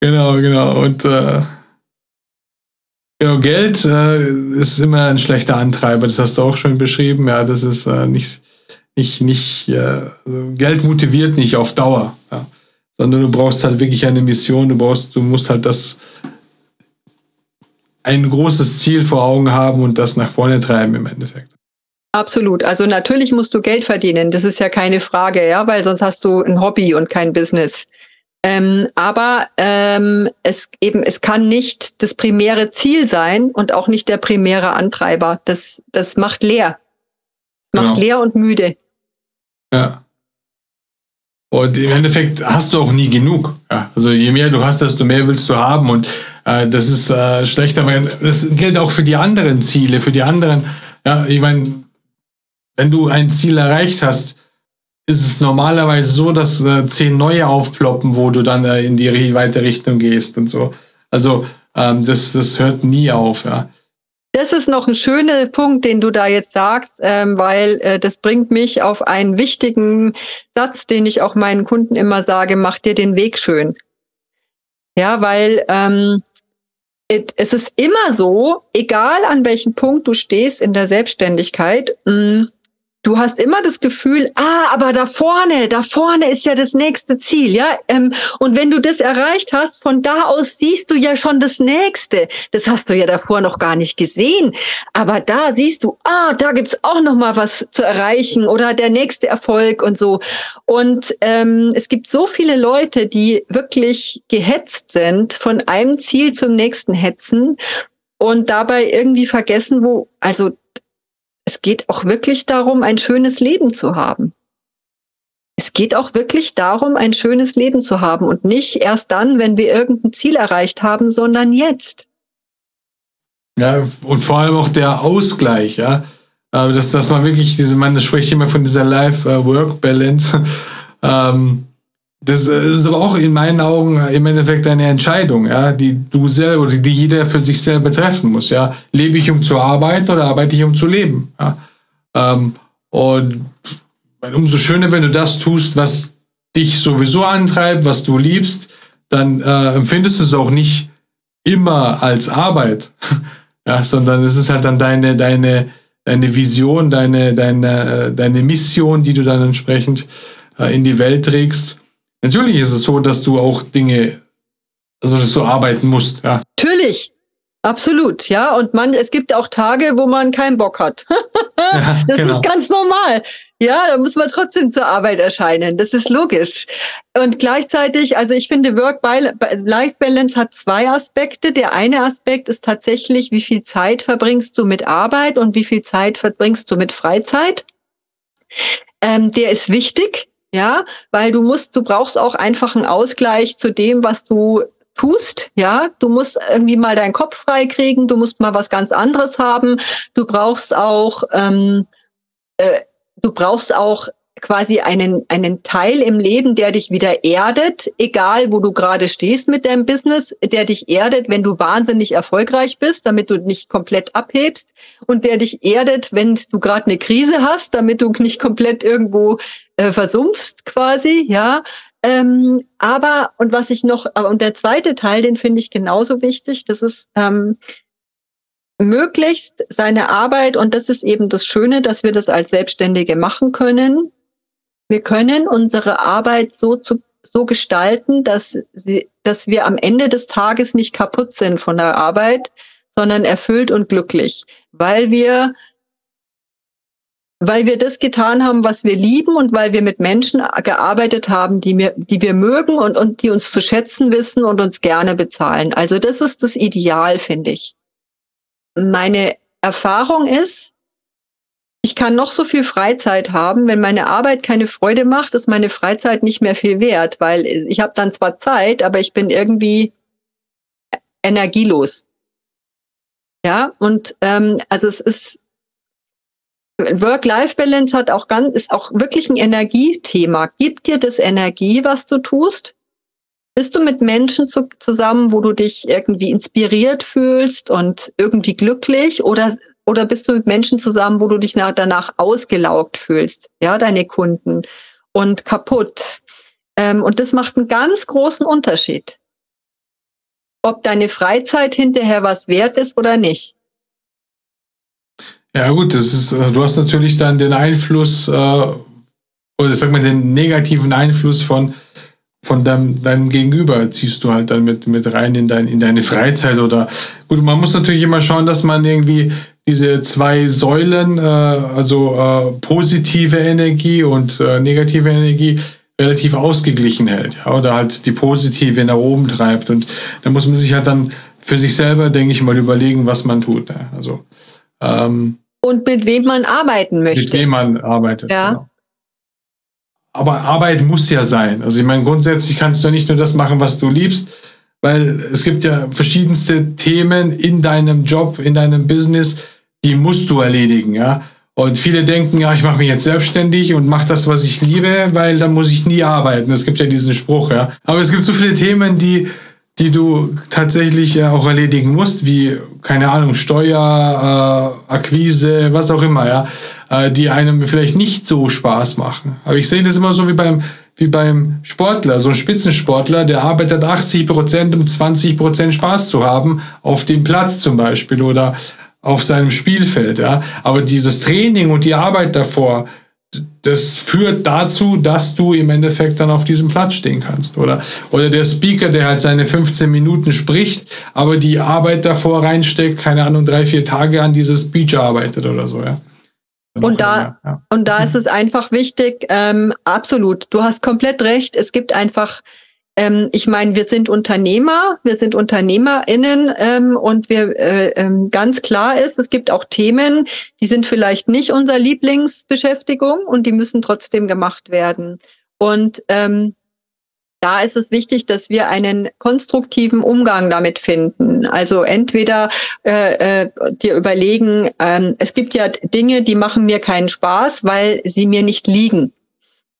Genau, genau. Und äh, genau, Geld äh, ist immer ein schlechter Antreiber. Das hast du auch schon beschrieben. Ja, das ist äh, nicht, nicht, nicht, äh, Geld motiviert nicht auf Dauer. Ja. Sondern du brauchst halt wirklich eine Mission. Du brauchst, du musst halt das ein großes Ziel vor Augen haben und das nach vorne treiben im Endeffekt. Absolut. Also natürlich musst du Geld verdienen. Das ist ja keine Frage, ja, weil sonst hast du ein Hobby und kein Business. Ähm, aber ähm, es eben, es kann nicht das primäre Ziel sein und auch nicht der primäre Antreiber. Das, das macht leer. Macht genau. leer und müde. Ja. Und im Endeffekt hast du auch nie genug. Ja, also je mehr du hast, desto mehr willst du haben. Und äh, das ist äh, schlecht, aber das gilt auch für die anderen Ziele, für die anderen. Ja, ich meine, wenn du ein Ziel erreicht hast, ist es normalerweise so, dass äh, zehn neue aufploppen, wo du dann äh, in die weite Richtung gehst und so. Also ähm, das, das hört nie auf, ja. Das ist noch ein schöner Punkt, den du da jetzt sagst, ähm, weil äh, das bringt mich auf einen wichtigen Satz, den ich auch meinen Kunden immer sage, mach dir den Weg schön. Ja, weil ähm, it, es ist immer so, egal an welchem Punkt du stehst in der Selbstständigkeit, mh, mm, du hast immer das Gefühl, ah, aber da vorne, da vorne ist ja das nächste Ziel, ja. Ähm, und wenn du das erreicht hast, von da aus siehst du ja schon das nächste. Das hast du ja davor noch gar nicht gesehen. Aber da siehst du, ah, da gibt's auch noch mal was zu erreichen oder der nächste Erfolg und so. Und ähm, es gibt so viele Leute, die wirklich gehetzt sind, von einem Ziel zum nächsten hetzen und dabei irgendwie vergessen, wo, also geht auch wirklich darum, ein schönes Leben zu haben. Es geht auch wirklich darum, ein schönes Leben zu haben und nicht erst dann, wenn wir irgendein Ziel erreicht haben, sondern jetzt. Ja, und vor allem auch der Ausgleich, ja. Äh, dass, dass man wirklich diese, man spricht immer von dieser Life-Work-Balance. Ähm, das ist aber auch in meinen Augen im Endeffekt eine Entscheidung, ja, die du selber oder die jeder für sich selber treffen muss. Ja. Lebe ich, um zu arbeiten oder arbeite ich, um zu leben? Ja. Ähm, und umso schöner, wenn du das tust, was dich sowieso antreibt, was du liebst, dann äh, empfindest du es auch nicht immer als Arbeit, ja, sondern es ist halt dann deine, deine, deine Vision, deine, deine, deine Mission, die du dann entsprechend äh, in die Welt trägst. Natürlich ist es so, dass du auch Dinge, also dass du arbeiten musst, ja. Natürlich. Absolut, ja. Und man, es gibt auch Tage, wo man keinen Bock hat. ja, das genau. ist ganz normal. Ja, da muss man trotzdem zur Arbeit erscheinen. Das ist logisch. Und gleichzeitig, also ich finde, Work-Life-Balance hat zwei Aspekte. Der eine Aspekt ist tatsächlich, wie viel Zeit verbringst du mit Arbeit und wie viel Zeit verbringst du mit Freizeit. Ähm, der ist wichtig ja, weil du musst, du brauchst auch einfach einen Ausgleich zu dem, was du tust, ja, du musst irgendwie mal deinen Kopf frei kriegen, du musst mal was ganz anderes haben, du brauchst auch, ähm, äh, du brauchst auch quasi einen, einen Teil im Leben, der dich wieder erdet, egal wo du gerade stehst mit deinem Business, der dich erdet, wenn du wahnsinnig erfolgreich bist, damit du nicht komplett abhebst und der dich erdet, wenn du gerade eine Krise hast, damit du nicht komplett irgendwo äh, versumpfst quasi, ja. Ähm, aber, und was ich noch, und der zweite Teil, den finde ich genauso wichtig, das ist ähm, möglichst seine Arbeit, und das ist eben das Schöne, dass wir das als Selbstständige machen können. Wir können unsere Arbeit so zu, so gestalten, dass sie, dass wir am Ende des Tages nicht kaputt sind von der Arbeit, sondern erfüllt und glücklich, weil wir weil wir das getan haben, was wir lieben und weil wir mit Menschen gearbeitet haben, die, wir, die wir mögen und, und die uns zu schätzen wissen und uns gerne bezahlen. Also das ist das Ideal, finde ich. Meine Erfahrung ist, ich kann noch so viel Freizeit haben, wenn meine Arbeit keine Freude macht, ist meine Freizeit nicht mehr viel wert, weil ich habe dann zwar Zeit, aber ich bin irgendwie energielos. Ja, und ähm, also es ist Work-Life-Balance hat auch ganz, ist auch wirklich ein Energiethema. Gibt dir das Energie, was du tust? Bist du mit Menschen zu, zusammen, wo du dich irgendwie inspiriert fühlst und irgendwie glücklich? Oder, oder bist du mit Menschen zusammen, wo du dich nach, danach ausgelaugt fühlst? Ja, deine Kunden und kaputt. Ähm, und das macht einen ganz großen Unterschied. Ob deine Freizeit hinterher was wert ist oder nicht. Ja gut, das ist, äh, du hast natürlich dann den Einfluss, äh, oder sag mal, den negativen Einfluss von, von deinem, deinem Gegenüber ziehst du halt dann mit, mit rein in, dein, in deine Freizeit oder gut, man muss natürlich immer schauen, dass man irgendwie diese zwei Säulen, äh, also äh, positive Energie und äh, negative Energie, relativ ausgeglichen hält, ja, oder halt die positive nach oben treibt. Und da muss man sich halt dann für sich selber, denke ich mal, überlegen, was man tut. Ja. Also ähm, und mit wem man arbeiten möchte. Mit wem man arbeitet. Ja. Genau. Aber Arbeit muss ja sein. Also ich meine, grundsätzlich kannst du nicht nur das machen, was du liebst, weil es gibt ja verschiedenste Themen in deinem Job, in deinem Business, die musst du erledigen, ja. Und viele denken, ja, ich mache mich jetzt selbstständig und mache das, was ich liebe, weil dann muss ich nie arbeiten. Es gibt ja diesen Spruch, ja. Aber es gibt so viele Themen, die die du tatsächlich auch erledigen musst, wie, keine Ahnung, Steuer, äh, Akquise, was auch immer, ja, äh, die einem vielleicht nicht so Spaß machen. Aber ich sehe das immer so wie beim, wie beim Sportler, so ein Spitzensportler, der arbeitet 80 Prozent, um 20 Prozent Spaß zu haben, auf dem Platz zum Beispiel oder auf seinem Spielfeld, ja. Aber dieses Training und die Arbeit davor, das führt dazu, dass du im Endeffekt dann auf diesem Platz stehen kannst. Oder, oder der Speaker, der halt seine 15 Minuten spricht, aber die Arbeit davor reinsteckt, keine Ahnung, drei, vier Tage an dieses Speech arbeitet oder so, ja. Und da, ja. und da ist es einfach wichtig, ähm, absolut, du hast komplett recht, es gibt einfach ähm, ich meine, wir sind Unternehmer, wir sind UnternehmerInnen ähm, und wir äh, ähm, ganz klar ist, es gibt auch Themen, die sind vielleicht nicht unser Lieblingsbeschäftigung und die müssen trotzdem gemacht werden. Und ähm, da ist es wichtig, dass wir einen konstruktiven Umgang damit finden. Also entweder äh, äh, dir überlegen, ähm, es gibt ja Dinge, die machen mir keinen Spaß, weil sie mir nicht liegen.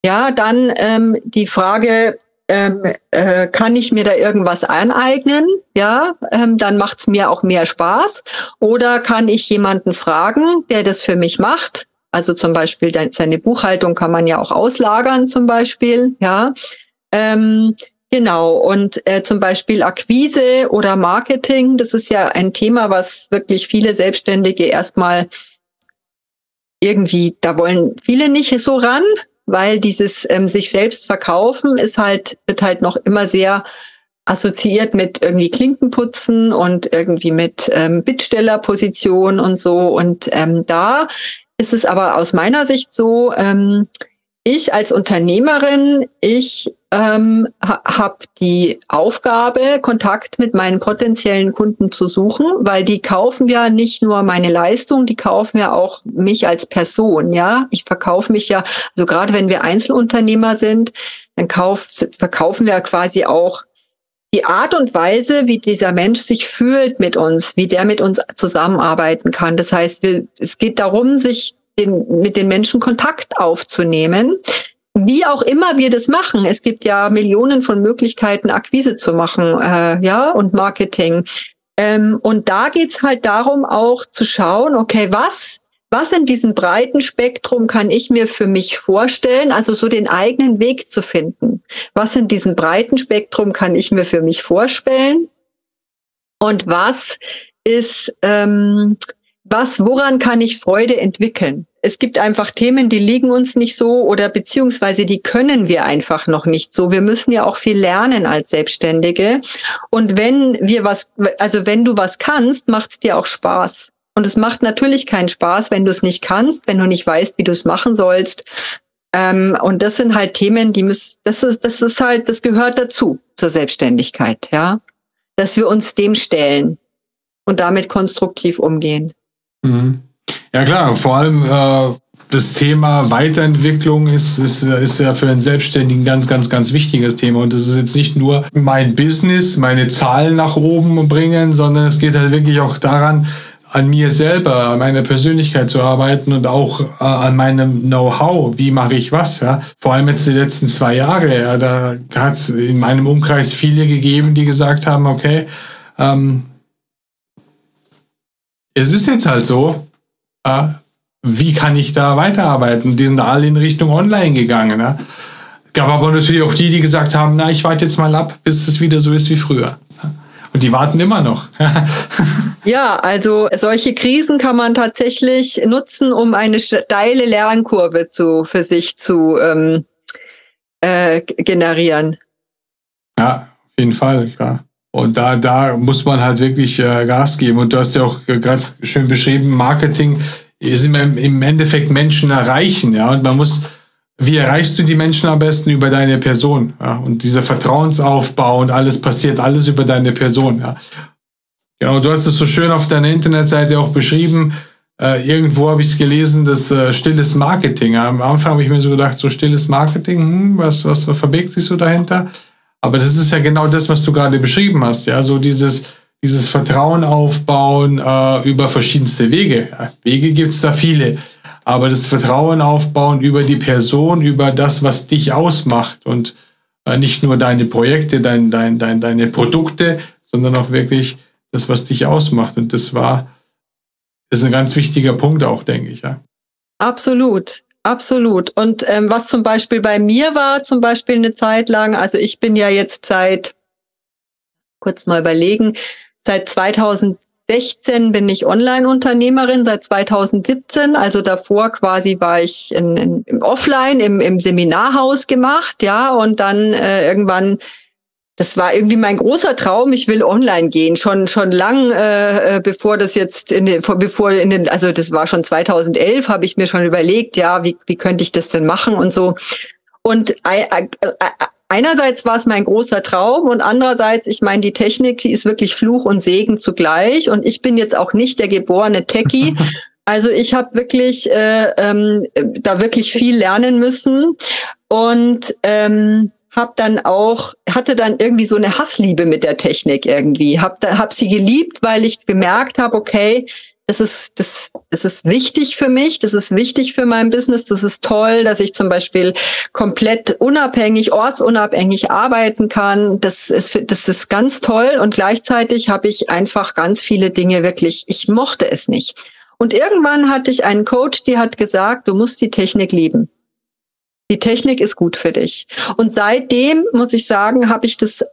Ja, dann ähm, die Frage, ähm, äh, kann ich mir da irgendwas aneignen, ja, ähm, dann macht's mir auch mehr Spaß. Oder kann ich jemanden fragen, der das für mich macht? Also zum Beispiel seine Buchhaltung kann man ja auch auslagern, zum Beispiel, ja. Ähm, genau. Und äh, zum Beispiel Akquise oder Marketing, das ist ja ein Thema, was wirklich viele Selbstständige erstmal irgendwie, da wollen viele nicht so ran, weil dieses ähm, sich selbst verkaufen ist halt, wird halt noch immer sehr assoziiert mit irgendwie Klinkenputzen und irgendwie mit ähm, Bittstellerposition und so. Und ähm, da ist es aber aus meiner Sicht so, ähm, ich als Unternehmerin, ich ähm, ha habe die Aufgabe, Kontakt mit meinen potenziellen Kunden zu suchen, weil die kaufen ja nicht nur meine Leistung, die kaufen ja auch mich als Person. Ja, ich verkaufe mich ja, also gerade wenn wir Einzelunternehmer sind, dann kauf, verkaufen wir quasi auch die Art und Weise, wie dieser Mensch sich fühlt mit uns, wie der mit uns zusammenarbeiten kann. Das heißt, wir, es geht darum, sich den, mit den Menschen Kontakt aufzunehmen. Wie auch immer wir das machen, es gibt ja Millionen von Möglichkeiten, Akquise zu machen, äh, ja, und Marketing. Ähm, und da geht's halt darum, auch zu schauen, okay, was, was in diesem breiten Spektrum kann ich mir für mich vorstellen, also so den eigenen Weg zu finden. Was in diesem breiten Spektrum kann ich mir für mich vorstellen? Und was ist, ähm, was, woran kann ich Freude entwickeln? Es gibt einfach Themen, die liegen uns nicht so oder beziehungsweise die können wir einfach noch nicht so. Wir müssen ja auch viel lernen als Selbstständige. Und wenn wir was, also wenn du was kannst, macht es dir auch Spaß. Und es macht natürlich keinen Spaß, wenn du es nicht kannst, wenn du nicht weißt, wie du es machen sollst. Ähm, und das sind halt Themen, die müssen, das ist, das ist halt, das gehört dazu zur Selbstständigkeit, ja. Dass wir uns dem stellen und damit konstruktiv umgehen. Mhm. Ja klar, vor allem äh, das Thema Weiterentwicklung ist, ist, ist ja für einen Selbstständigen ganz, ganz, ganz wichtiges Thema. Und das ist jetzt nicht nur mein Business, meine Zahlen nach oben bringen, sondern es geht halt wirklich auch daran, an mir selber, an meiner Persönlichkeit zu arbeiten und auch äh, an meinem Know-how. Wie mache ich was? Ja? Vor allem jetzt die letzten zwei Jahre. Ja, da hat es in meinem Umkreis viele gegeben, die gesagt haben, okay, ähm, es ist jetzt halt so, äh, wie kann ich da weiterarbeiten? Die sind alle in Richtung Online gegangen. Ne? Gab aber natürlich auch die, die gesagt haben, na, ich warte jetzt mal ab, bis es wieder so ist wie früher. Und die warten immer noch. ja, also solche Krisen kann man tatsächlich nutzen, um eine steile Lernkurve zu, für sich zu ähm, äh, generieren. Ja, auf jeden Fall, klar. Und da, da muss man halt wirklich äh, Gas geben. Und du hast ja auch gerade schön beschrieben, Marketing ist im Endeffekt Menschen erreichen. Ja? Und man muss, wie erreichst du die Menschen am besten über deine Person? Ja? Und dieser Vertrauensaufbau und alles passiert alles über deine Person. Ja? Genau, du hast es so schön auf deiner Internetseite auch beschrieben. Äh, irgendwo habe ich es gelesen, das äh, stilles Marketing. Am Anfang habe ich mir so gedacht, so stilles Marketing, hm, was, was verbirgt sich so dahinter? Aber das ist ja genau das, was du gerade beschrieben hast, ja, so dieses, dieses Vertrauen aufbauen äh, über verschiedenste Wege. Wege gibt es da viele, aber das Vertrauen aufbauen über die Person, über das, was dich ausmacht und äh, nicht nur deine Projekte, dein, dein, dein, deine Produkte, sondern auch wirklich das, was dich ausmacht. Und das war, ist ein ganz wichtiger Punkt auch, denke ich. Ja. Absolut. Absolut. Und ähm, was zum Beispiel bei mir war, zum Beispiel eine Zeit lang, also ich bin ja jetzt seit, kurz mal überlegen, seit 2010 2016 bin ich Online-Unternehmerin, seit 2017. Also davor quasi war ich in, in, im Offline, im, im Seminarhaus gemacht, ja, und dann äh, irgendwann das war irgendwie mein großer Traum. Ich will online gehen, schon schon lang, äh, äh bevor das jetzt in den, bevor in den, also das war schon 2011, habe ich mir schon überlegt, ja, wie wie könnte ich das denn machen und so. Und äh, äh, einerseits war es mein großer Traum und andererseits, ich meine, die Technik, die ist wirklich Fluch und Segen zugleich. Und ich bin jetzt auch nicht der geborene Techie. Also ich habe wirklich äh, ähm, da wirklich viel lernen müssen und ähm, habe dann auch hatte dann irgendwie so eine Hassliebe mit der Technik irgendwie. Hab da hab sie geliebt, weil ich gemerkt habe, okay, das ist, das, das ist wichtig für mich, das ist wichtig für mein Business, das ist toll, dass ich zum Beispiel komplett unabhängig, ortsunabhängig arbeiten kann. Das ist, das ist ganz toll und gleichzeitig habe ich einfach ganz viele Dinge wirklich, ich mochte es nicht. Und irgendwann hatte ich einen Coach, die hat gesagt, du musst die Technik lieben. Die Technik ist gut für dich. Und seitdem, muss ich sagen, habe ich das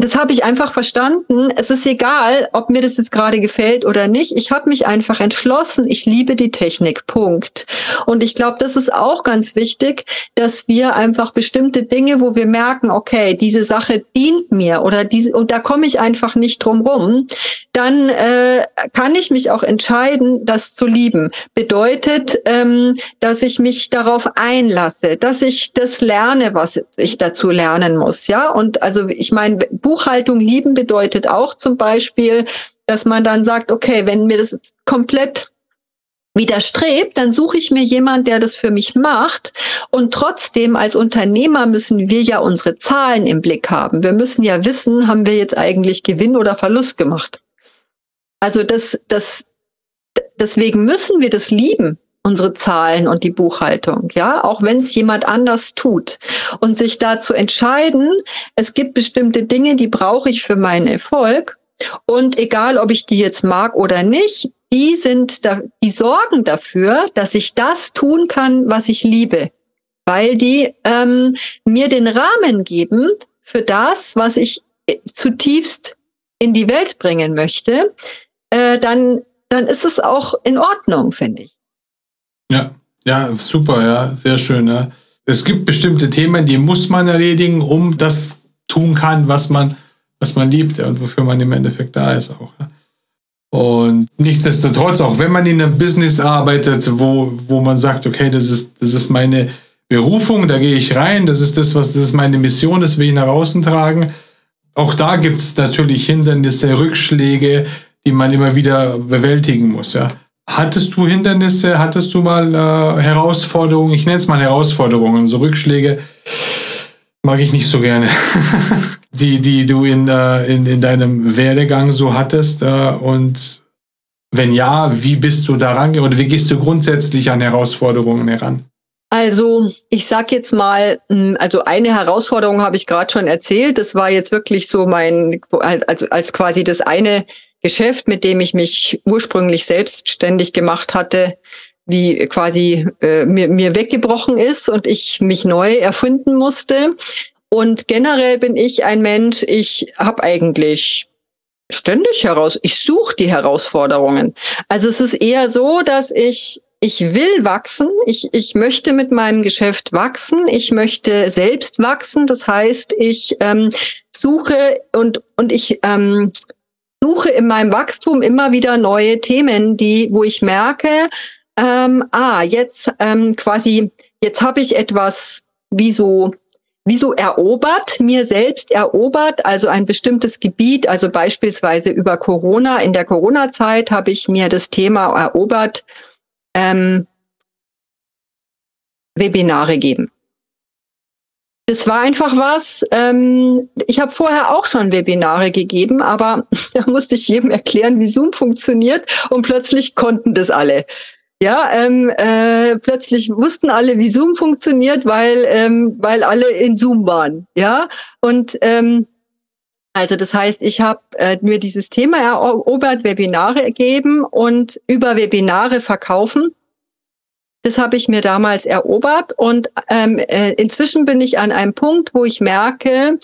das habe ich einfach verstanden. Es ist egal, ob mir das jetzt gerade gefällt oder nicht. Ich habe mich einfach entschlossen, ich liebe die Technik. Punkt. Und ich glaube, das ist auch ganz wichtig, dass wir einfach bestimmte Dinge, wo wir merken, okay, diese Sache dient mir oder diese und da komme ich einfach nicht drum rum, dann äh, kann ich mich auch entscheiden, das zu lieben. Bedeutet, ähm, dass ich mich darauf einlasse, dass ich das lerne, was ich dazu lernen muss. Ja, und also ich meine Buchhaltung lieben bedeutet auch zum Beispiel, dass man dann sagt, okay, wenn mir das komplett widerstrebt, dann suche ich mir jemand, der das für mich macht. Und trotzdem als Unternehmer müssen wir ja unsere Zahlen im Blick haben. Wir müssen ja wissen, haben wir jetzt eigentlich Gewinn oder Verlust gemacht. Also das, das, deswegen müssen wir das lieben unsere Zahlen und die Buchhaltung, ja, auch wenn es jemand anders tut. Und sich da zu entscheiden, es gibt bestimmte Dinge, die brauche ich für meinen Erfolg. Und egal, ob ich die jetzt mag oder nicht, die sind da, die sorgen dafür, dass ich das tun kann, was ich liebe, weil die ähm, mir den Rahmen geben für das, was ich äh, zutiefst in die Welt bringen möchte. Äh, dann, dann ist es auch in Ordnung, finde ich. Ja, ja, super, ja, sehr schön. Ja. Es gibt bestimmte Themen, die muss man erledigen, um das tun kann, was man, was man liebt ja, und wofür man im Endeffekt da ist auch. Ja. Und nichtsdestotrotz, auch wenn man in einem Business arbeitet, wo, wo man sagt, okay, das ist, das ist meine Berufung, da gehe ich rein, das ist das, was, das ist meine Mission, das will ich nach außen tragen. Auch da gibt es natürlich Hindernisse, Rückschläge, die man immer wieder bewältigen muss, ja. Hattest du Hindernisse? Hattest du mal äh, Herausforderungen? Ich nenne es mal Herausforderungen, so Rückschläge. Mag ich nicht so gerne. die, die du in, äh, in, in deinem Werdegang so hattest. Äh, und wenn ja, wie bist du daran oder wie gehst du grundsätzlich an Herausforderungen heran? Also ich sag jetzt mal, hm, also eine Herausforderung habe ich gerade schon erzählt. Das war jetzt wirklich so mein, als, als quasi das eine Geschäft, mit dem ich mich ursprünglich selbstständig gemacht hatte, wie quasi äh, mir, mir weggebrochen ist und ich mich neu erfinden musste. Und generell bin ich ein Mensch, ich habe eigentlich ständig heraus, ich suche die Herausforderungen. Also es ist eher so, dass ich ich will wachsen, ich, ich möchte mit meinem Geschäft wachsen, ich möchte selbst wachsen. Das heißt, ich ähm, suche und, und ich ähm, suche in meinem Wachstum immer wieder neue Themen, die, wo ich merke, ähm, ah, jetzt ähm, quasi, jetzt habe ich etwas wie so, wie so erobert, mir selbst erobert, also ein bestimmtes Gebiet, also beispielsweise über Corona, in der Corona-Zeit habe ich mir das Thema erobert, ähm, Webinare geben. Das war einfach was. Ähm, ich habe vorher auch schon Webinare gegeben, aber da musste ich jedem erklären, wie Zoom funktioniert und plötzlich konnten das alle. Ja, ähm, äh, plötzlich wussten alle, wie Zoom funktioniert, weil ähm, weil alle in Zoom waren. Ja, und ähm, also das heißt, ich habe äh, mir dieses Thema erobert, Webinare ergeben und über Webinare verkaufen das habe ich mir damals erobert und ähm, äh, inzwischen bin ich an einem Punkt, wo ich merke,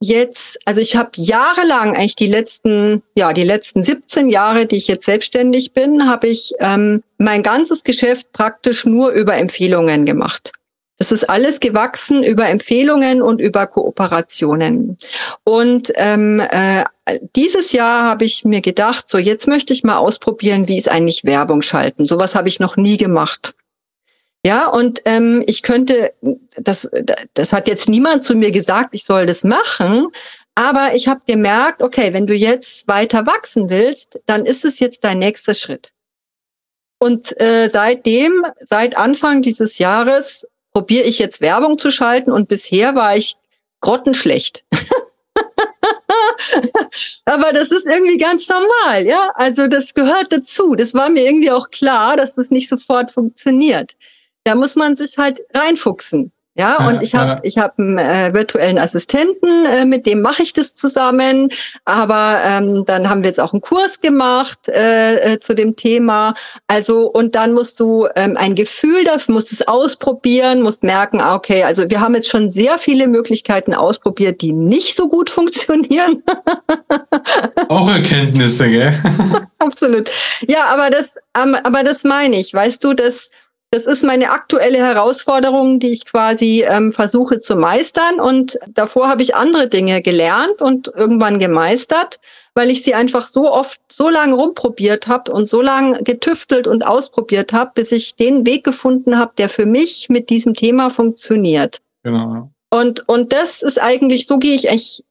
jetzt, also ich habe jahrelang, eigentlich die letzten, ja, die letzten 17 Jahre, die ich jetzt selbstständig bin, habe ich ähm, mein ganzes Geschäft praktisch nur über Empfehlungen gemacht. Das ist alles gewachsen über Empfehlungen und über Kooperationen. Und ähm, äh, dieses Jahr habe ich mir gedacht, so jetzt möchte ich mal ausprobieren, wie ist eigentlich Werbung schalten. Sowas habe ich noch nie gemacht. Ja, und ähm, ich könnte, das, das hat jetzt niemand zu mir gesagt, ich soll das machen, aber ich habe gemerkt, okay, wenn du jetzt weiter wachsen willst, dann ist es jetzt dein nächster Schritt. Und äh, seitdem, seit Anfang dieses Jahres, probiere ich jetzt Werbung zu schalten und bisher war ich grottenschlecht. Aber das ist irgendwie ganz normal, ja. Also das gehört dazu. Das war mir irgendwie auch klar, dass das nicht sofort funktioniert da muss man sich halt reinfuchsen. Ja, und ich habe ich hab einen äh, virtuellen Assistenten, äh, mit dem mache ich das zusammen. Aber ähm, dann haben wir jetzt auch einen Kurs gemacht äh, äh, zu dem Thema. Also und dann musst du ähm, ein Gefühl dafür, musst es ausprobieren, musst merken, ah, okay, also wir haben jetzt schon sehr viele Möglichkeiten ausprobiert, die nicht so gut funktionieren. auch Erkenntnisse, gell? Absolut. Ja, aber das, ähm, aber das meine ich, weißt du, dass das ist meine aktuelle Herausforderung, die ich quasi ähm, versuche zu meistern. Und davor habe ich andere Dinge gelernt und irgendwann gemeistert, weil ich sie einfach so oft, so lange rumprobiert habe und so lange getüftelt und ausprobiert habe, bis ich den Weg gefunden habe, der für mich mit diesem Thema funktioniert. Genau. Und, und das ist eigentlich, so gehe ich eigentlich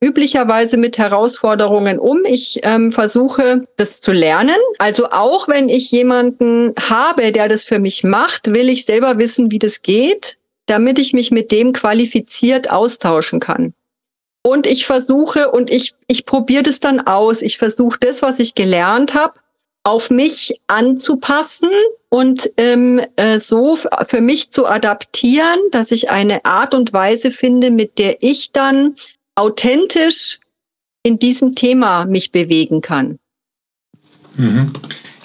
üblicherweise mit Herausforderungen um. Ich ähm, versuche, das zu lernen. Also auch wenn ich jemanden habe, der das für mich macht, will ich selber wissen, wie das geht, damit ich mich mit dem qualifiziert austauschen kann. Und ich versuche und ich, ich probiere das dann aus. Ich versuche das, was ich gelernt habe, auf mich anzupassen und ähm, äh, so für mich zu adaptieren, dass ich eine Art und Weise finde, mit der ich dann authentisch in diesem Thema mich bewegen kann. Mhm.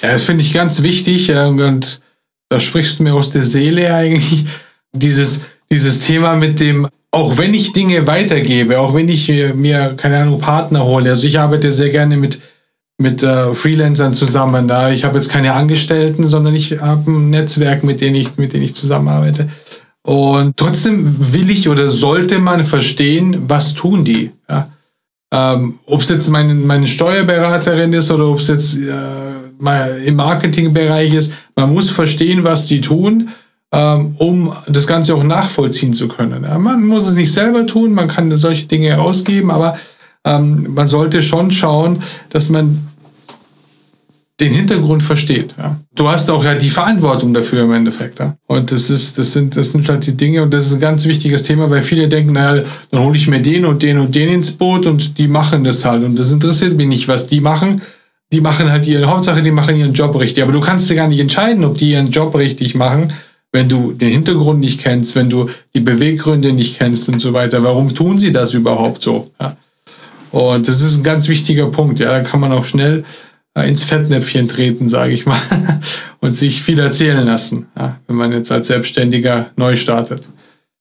Ja, das finde ich ganz wichtig äh, und da sprichst du mir aus der Seele eigentlich. Dieses, dieses Thema mit dem, auch wenn ich Dinge weitergebe, auch wenn ich mir, keine Ahnung, Partner hole. Also ich arbeite sehr gerne mit, mit äh, Freelancern zusammen. Da ich habe jetzt keine Angestellten, sondern ich habe ein Netzwerk, mit denen ich, mit denen ich zusammenarbeite. Und trotzdem will ich oder sollte man verstehen, was tun die. Ja? Ähm, ob es jetzt meine, meine Steuerberaterin ist oder ob es jetzt äh, im Marketingbereich ist, man muss verstehen, was die tun, ähm, um das Ganze auch nachvollziehen zu können. Ja? Man muss es nicht selber tun, man kann solche Dinge herausgeben, aber ähm, man sollte schon schauen, dass man den Hintergrund versteht. Ja. Du hast auch ja die Verantwortung dafür im Endeffekt. Ja. Und das ist, das sind, das sind halt die Dinge und das ist ein ganz wichtiges Thema, weil viele denken, naja, dann hole ich mir den und den und den ins Boot und die machen das halt. Und das interessiert mich nicht, was die machen. Die machen halt ihre Hauptsache, die machen ihren Job richtig. Aber du kannst dir gar nicht entscheiden, ob die ihren Job richtig machen, wenn du den Hintergrund nicht kennst, wenn du die Beweggründe nicht kennst und so weiter. Warum tun sie das überhaupt so? Ja. Und das ist ein ganz wichtiger Punkt. Ja, da kann man auch schnell ins Fettnäpfchen treten, sage ich mal, und sich viel erzählen lassen, ja, wenn man jetzt als Selbstständiger neu startet.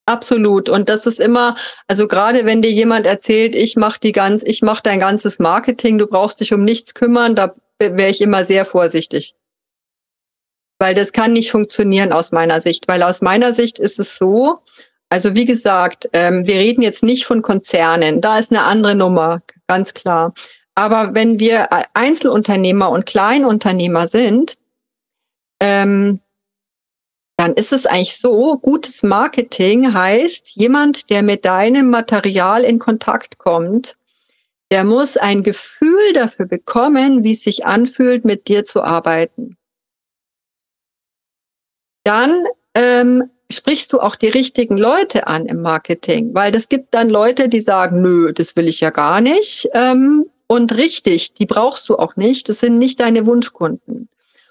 Absolut. Und das ist immer, also gerade wenn dir jemand erzählt, ich mache die ganz, ich mache dein ganzes Marketing, du brauchst dich um nichts kümmern, da wäre ich immer sehr vorsichtig. Weil das kann nicht funktionieren aus meiner Sicht. Weil aus meiner Sicht ist es so, also wie gesagt, ähm, wir reden jetzt nicht von Konzernen, da ist eine andere Nummer, ganz klar. Aber wenn wir Einzelunternehmer und Kleinunternehmer sind, ähm, dann ist es eigentlich so, gutes Marketing heißt, jemand, der mit deinem Material in Kontakt kommt, der muss ein Gefühl dafür bekommen, wie es sich anfühlt, mit dir zu arbeiten. Dann ähm, sprichst du auch die richtigen Leute an im Marketing, weil das gibt dann Leute, die sagen, nö, das will ich ja gar nicht. Ähm, und richtig, die brauchst du auch nicht. Das sind nicht deine Wunschkunden.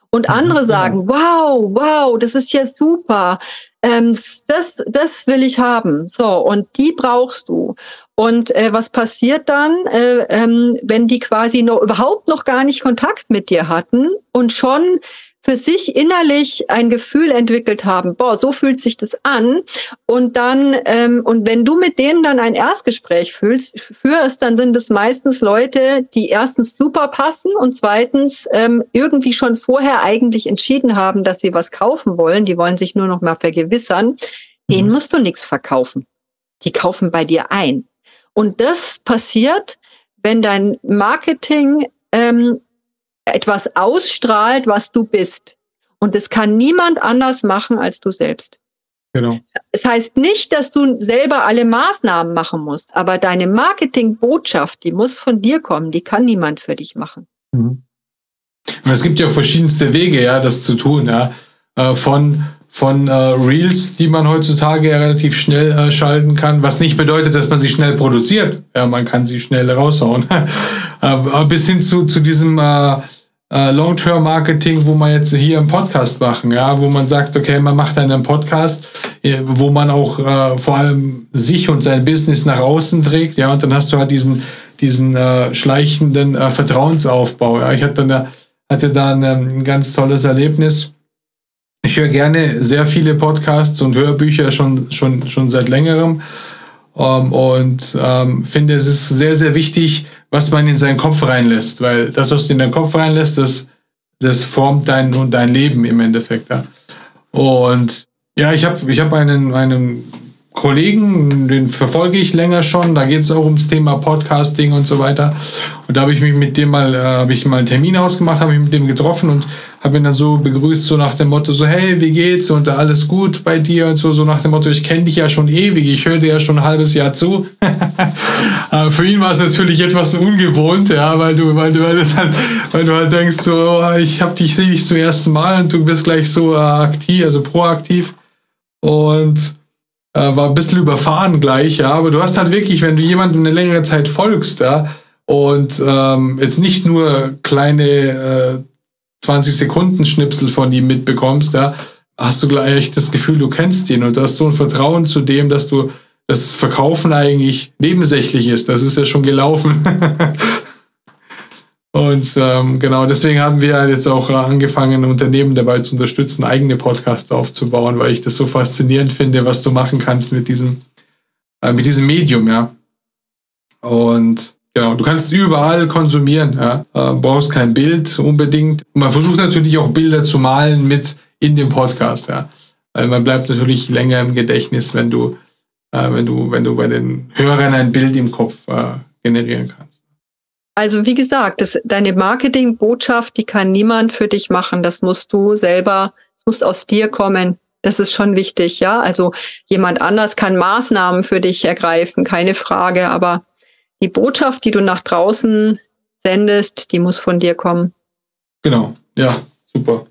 Und mhm, andere sagen, wow, wow, das ist ja super. Ähm, das, das will ich haben. So, und die brauchst du. Und äh, was passiert dann, äh, ähm, wenn die quasi noch überhaupt noch gar nicht Kontakt mit dir hatten und schon für sich innerlich ein Gefühl entwickelt haben, boah, so fühlt sich das an. Und dann, ähm, und wenn du mit denen dann ein Erstgespräch fühlst, führst, dann sind es meistens Leute, die erstens super passen und zweitens ähm, irgendwie schon vorher eigentlich entschieden haben, dass sie was kaufen wollen. Die wollen sich nur noch mal vergewissern. Denen mhm. musst du nichts verkaufen. Die kaufen bei dir ein. Und das passiert, wenn dein Marketing ähm, etwas ausstrahlt, was du bist. Und das kann niemand anders machen als du selbst. Genau. Es das heißt nicht, dass du selber alle Maßnahmen machen musst, aber deine Marketingbotschaft, die muss von dir kommen, die kann niemand für dich machen. Mhm. Und es gibt ja auch verschiedenste Wege, ja, das zu tun, ja. Äh, von von äh, Reels, die man heutzutage relativ schnell äh, schalten kann, was nicht bedeutet, dass man sie schnell produziert. Ja, man kann sie schnell raushauen. bis hin zu, zu diesem äh, Long-Term-Marketing, wo man jetzt hier im Podcast machen, ja, wo man sagt, okay, man macht einen Podcast, äh, wo man auch äh, vor allem sich und sein Business nach außen trägt, ja, und dann hast du halt diesen, diesen äh, schleichenden äh, Vertrauensaufbau. Ja. Ich hatte, dann, hatte da ein, ein ganz tolles Erlebnis ich höre gerne sehr viele Podcasts und Hörbücher schon, schon, schon seit längerem ähm, und ähm, finde, es ist sehr, sehr wichtig, was man in seinen Kopf reinlässt, weil das, was du in deinen Kopf reinlässt, das, das formt dein, dein Leben im Endeffekt. Ja. Und ja, ich habe ich hab einen, einen Kollegen, den verfolge ich länger schon. Da geht es auch ums Thema Podcasting und so weiter. Und da habe ich mich mit dem mal, äh, habe ich mal einen Termin ausgemacht, habe mich mit dem getroffen und habe ihn dann so begrüßt, so nach dem Motto, so hey, wie geht's? Und alles gut bei dir? Und so, so nach dem Motto, ich kenne dich ja schon ewig, ich höre dir ja schon ein halbes Jahr zu. für ihn war es natürlich etwas ungewohnt, ja, weil du, weil du, weil, halt, weil du halt denkst, so, oh, ich habe dich sehe dich zum ersten Mal und du bist gleich so äh, aktiv, also proaktiv. Und äh, war ein bisschen überfahren gleich, ja, aber du hast halt wirklich, wenn du jemandem eine längere Zeit folgst, ja, und ähm, jetzt nicht nur kleine äh, 20 Sekunden Schnipsel von ihm mitbekommst, ja, hast du gleich das Gefühl, du kennst ihn und hast so ein Vertrauen zu dem, dass du das Verkaufen eigentlich nebensächlich ist. Das ist ja schon gelaufen. Und ähm, genau deswegen haben wir jetzt auch angefangen, Unternehmen dabei zu unterstützen, eigene Podcasts aufzubauen, weil ich das so faszinierend finde, was du machen kannst mit diesem, äh, mit diesem Medium, ja. Und genau, du kannst überall konsumieren, ja. Äh, brauchst kein Bild unbedingt. Man versucht natürlich auch Bilder zu malen mit in dem Podcast, ja. Weil man bleibt natürlich länger im Gedächtnis, wenn du, äh, wenn du, wenn du bei den Hörern ein Bild im Kopf äh, generieren kannst. Also wie gesagt, das, deine Marketingbotschaft, die kann niemand für dich machen. Das musst du selber, es muss aus dir kommen. Das ist schon wichtig, ja. Also jemand anders kann Maßnahmen für dich ergreifen, keine Frage. Aber die Botschaft, die du nach draußen sendest, die muss von dir kommen. Genau, ja, super.